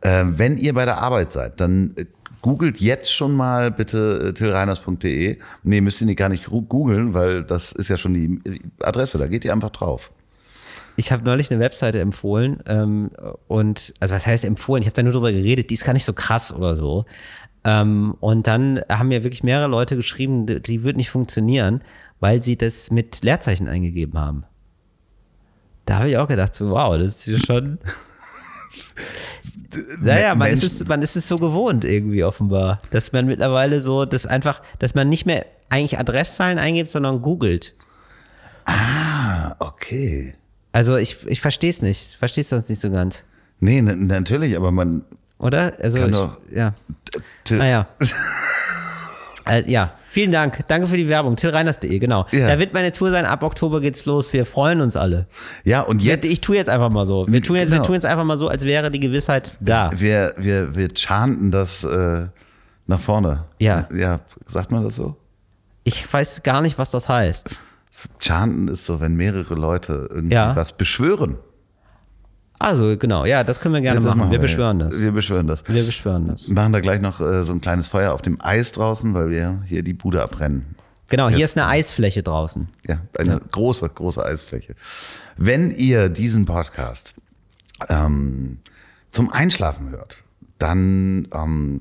Äh, wenn ihr bei der Arbeit seid, dann äh, googelt jetzt schon mal bitte äh, tillreiners.de. Nee, müsst ihr nicht gar nicht googeln, weil das ist ja schon die äh, Adresse, da geht ihr einfach drauf. Ich habe neulich eine Webseite empfohlen ähm, und, also was heißt empfohlen? Ich habe da nur drüber geredet, die ist gar nicht so krass oder so. Ähm, und dann haben mir wirklich mehrere Leute geschrieben, die, die wird nicht funktionieren, weil sie das mit Leerzeichen eingegeben haben. Da habe ich auch gedacht, so, wow, das ist schon. Naja, man ist, es, man ist es so gewohnt irgendwie offenbar, dass man mittlerweile so, das einfach, dass man nicht mehr eigentlich Adresszahlen eingibt, sondern googelt. Ah, okay. Also ich, ich verstehe es nicht, verstehe es sonst nicht so ganz. Nee, na- natürlich, aber man. Oder? Also Kann ich, doch- ja. Naja. Also, ja, vielen Dank. Danke für die Werbung. Tillreiners.de, genau. Ja. Da wird meine Tour sein. Ab Oktober geht's los. Wir freuen uns alle. Ja, und jetzt. Ich, ich tue jetzt einfach mal so. Wir tun, jetzt, wir Genau. tun jetzt einfach mal so, als wäre die Gewissheit da. Wir, wir, wir chanten das äh, nach vorne. Ja. Ja, sagt man das so? Ich weiß gar nicht, was das heißt. Chanten ist so, wenn mehrere Leute irgendwie Ja. was beschwören. Also, genau. Ja, das können wir gerne Ja, das machen. Wir wir. beschwören das. Wir beschwören das. Wir beschwören das. Machen da gleich noch äh, so ein kleines Feuer auf dem Eis draußen, weil wir hier die Bude abbrennen. Genau, hier ist eine Eisfläche draußen. Ja, eine große, große Eisfläche. Wenn ihr diesen Podcast ähm, zum Einschlafen hört, dann ähm,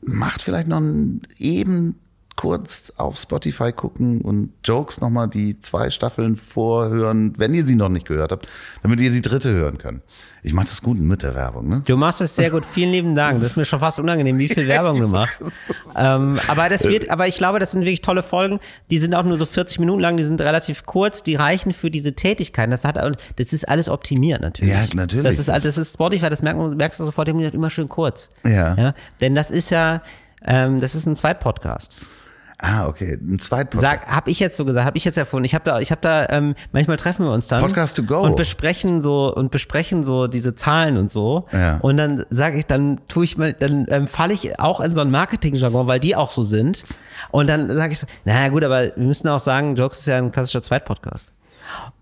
macht vielleicht noch einen eben kurz auf Spotify gucken und Jokes nochmal die zwei Staffeln vorhören, wenn ihr sie noch nicht gehört habt, damit ihr die dritte hören könnt. Ich mache das gut mit der Werbung, ne? Du machst es sehr gut. Vielen lieben Dank. Das ist mir schon fast unangenehm, wie viel Werbung du machst. ähm, aber das wird, aber ich glaube, das sind wirklich tolle Folgen. Die sind auch nur so 40 Minuten lang. Die sind relativ kurz. Die reichen für diese Tätigkeiten. Das hat, das ist alles optimiert natürlich. Ja, natürlich. Das ist, das ist Spotify. Das merkst du sofort. Immer schön kurz. Ja. ja? Denn das ist ja, ähm, das ist ein Zweitpodcast. Ah, okay. Ein Zweitpodcast. Sag, habe ich jetzt so gesagt, habe ich jetzt erfunden. Ich habe da, ich habe da, ähm, manchmal treffen wir uns dann Podcast to go. und besprechen so und besprechen so diese Zahlen und so. Ja. Und dann sage ich, dann tue ich mal, dann ähm, falle ich auch in so ein Marketing-Jargon, weil die auch so sind. Und dann sage ich so, naja gut, aber wir müssen auch sagen, Jokes ist ja ein klassischer Zweitpodcast.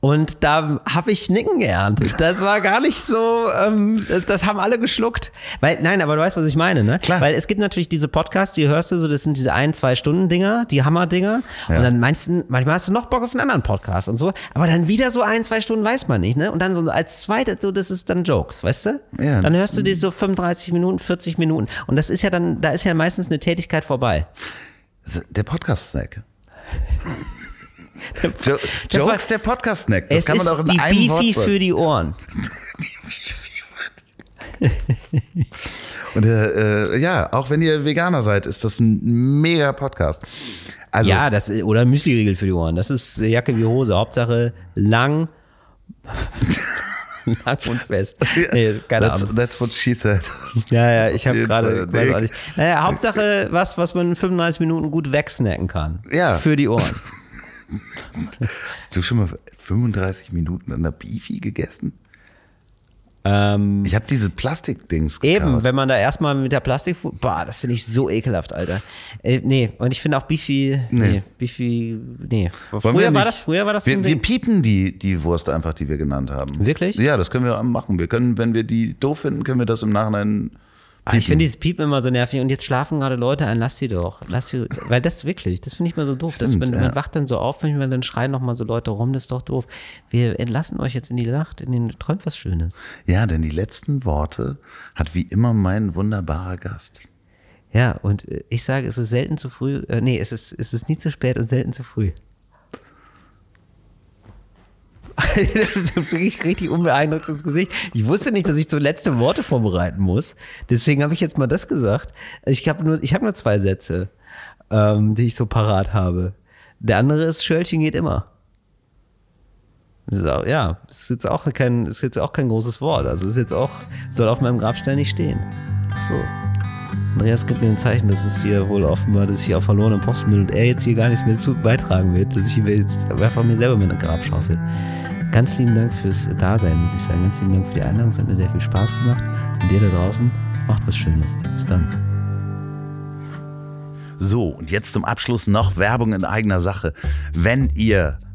Und da habe ich Nicken geerntet. Das war gar nicht so, ähm, das, haben alle geschluckt. Weil, nein, aber du weißt, was ich meine, ne? Klar. Weil es gibt natürlich diese Podcasts, die hörst du so, das sind diese ein, zwei Stunden Dinger, die Hammer-Dinger. Ja. Und dann meinst du, manchmal hast du noch Bock auf einen anderen Podcast und so. Aber dann wieder so ein, zwei Stunden weiß man nicht, ne? Und dann so als zweites, so, das ist dann Jokes, weißt du? Ja, dann hörst du die so 35 Minuten, 40 Minuten. Und das ist ja dann, da ist ja meistens eine Tätigkeit vorbei. Der Podcast-Snack. Jo Jokes, der Podcast-Snack. Das es kann man auch in die einem Wort Beefy sagen. für die Ohren. Und äh, äh, ja, auch wenn ihr Veganer seid, ist das ein mega Podcast. Also, Ja, das oder Müsli-Riegel für die Ohren. Das ist Jacke wie Hose. Hauptsache lang, lang und fest. Nee, keine that's, Ahnung. that's what she said. Ja, ja, ich habe gerade. Naja, Hauptsache was, was man in 35 Minuten gut wegsnacken kann. Ja. Für die Ohren. Hast du schon mal 35 Minuten an der Beefy gegessen? Ähm, Ich habe diese Plastikdings Eben, gekaut. wenn man da erstmal mit der Plastik, boah, das finde ich so ekelhaft, Alter. Äh, nee, und ich finde auch Beefy, nee, Nee. Beefy, nee. Wollen Früher wir war das, früher war das wir, wir piepen die, die Wurst einfach, die wir genannt haben. Wirklich? Ja, das können wir machen. Wir können, wenn wir die doof finden, können wir das im Nachhinein Ah, ich finde dieses Piepen immer so nervig und jetzt schlafen gerade Leute ein, lass sie doch. Lass sie, weil das wirklich, das finde ich mal so doof. dass Stimmt, man, ja. man wacht dann so auf, manchmal dann schreien noch mal so Leute rum, das ist doch doof. Wir entlassen euch jetzt in die Nacht, in den träumt was Schönes. Ja, denn die letzten Worte hat wie immer mein wunderbarer Gast. Ja, und äh, ich sage, es ist selten zu früh, äh, nee, es ist, es ist nie zu spät und selten zu früh. das ist richtig, richtig unbeeindruckt ins Gesicht. Ich wusste nicht, dass ich so letzte Worte vorbereiten muss. Deswegen habe ich jetzt mal das gesagt. Ich habe nur, habe nur zwei Sätze, ähm, die ich so parat habe. Der andere ist Schölchen geht immer. Ja, ist jetzt auch kein, ist jetzt auch kein großes Wort. Also ist jetzt auch, soll auf meinem Grabstein nicht stehen. Ach so. Andreas gibt mir ein Zeichen, dass es hier wohl offenbar, dass ich auf verlorenen Posten bin und er jetzt hier gar nichts mehr zu beitragen wird, dass ich hier jetzt einfach mir selber meine Grabschaufel. Ganz lieben Dank fürs Dasein, muss ich sagen. Ganz lieben Dank für die Einladung. Es hat mir sehr viel Spaß gemacht. Und dir da draußen, macht was Schönes. Bis dann. So, und jetzt zum Abschluss noch Werbung in eigener Sache. Wenn ihr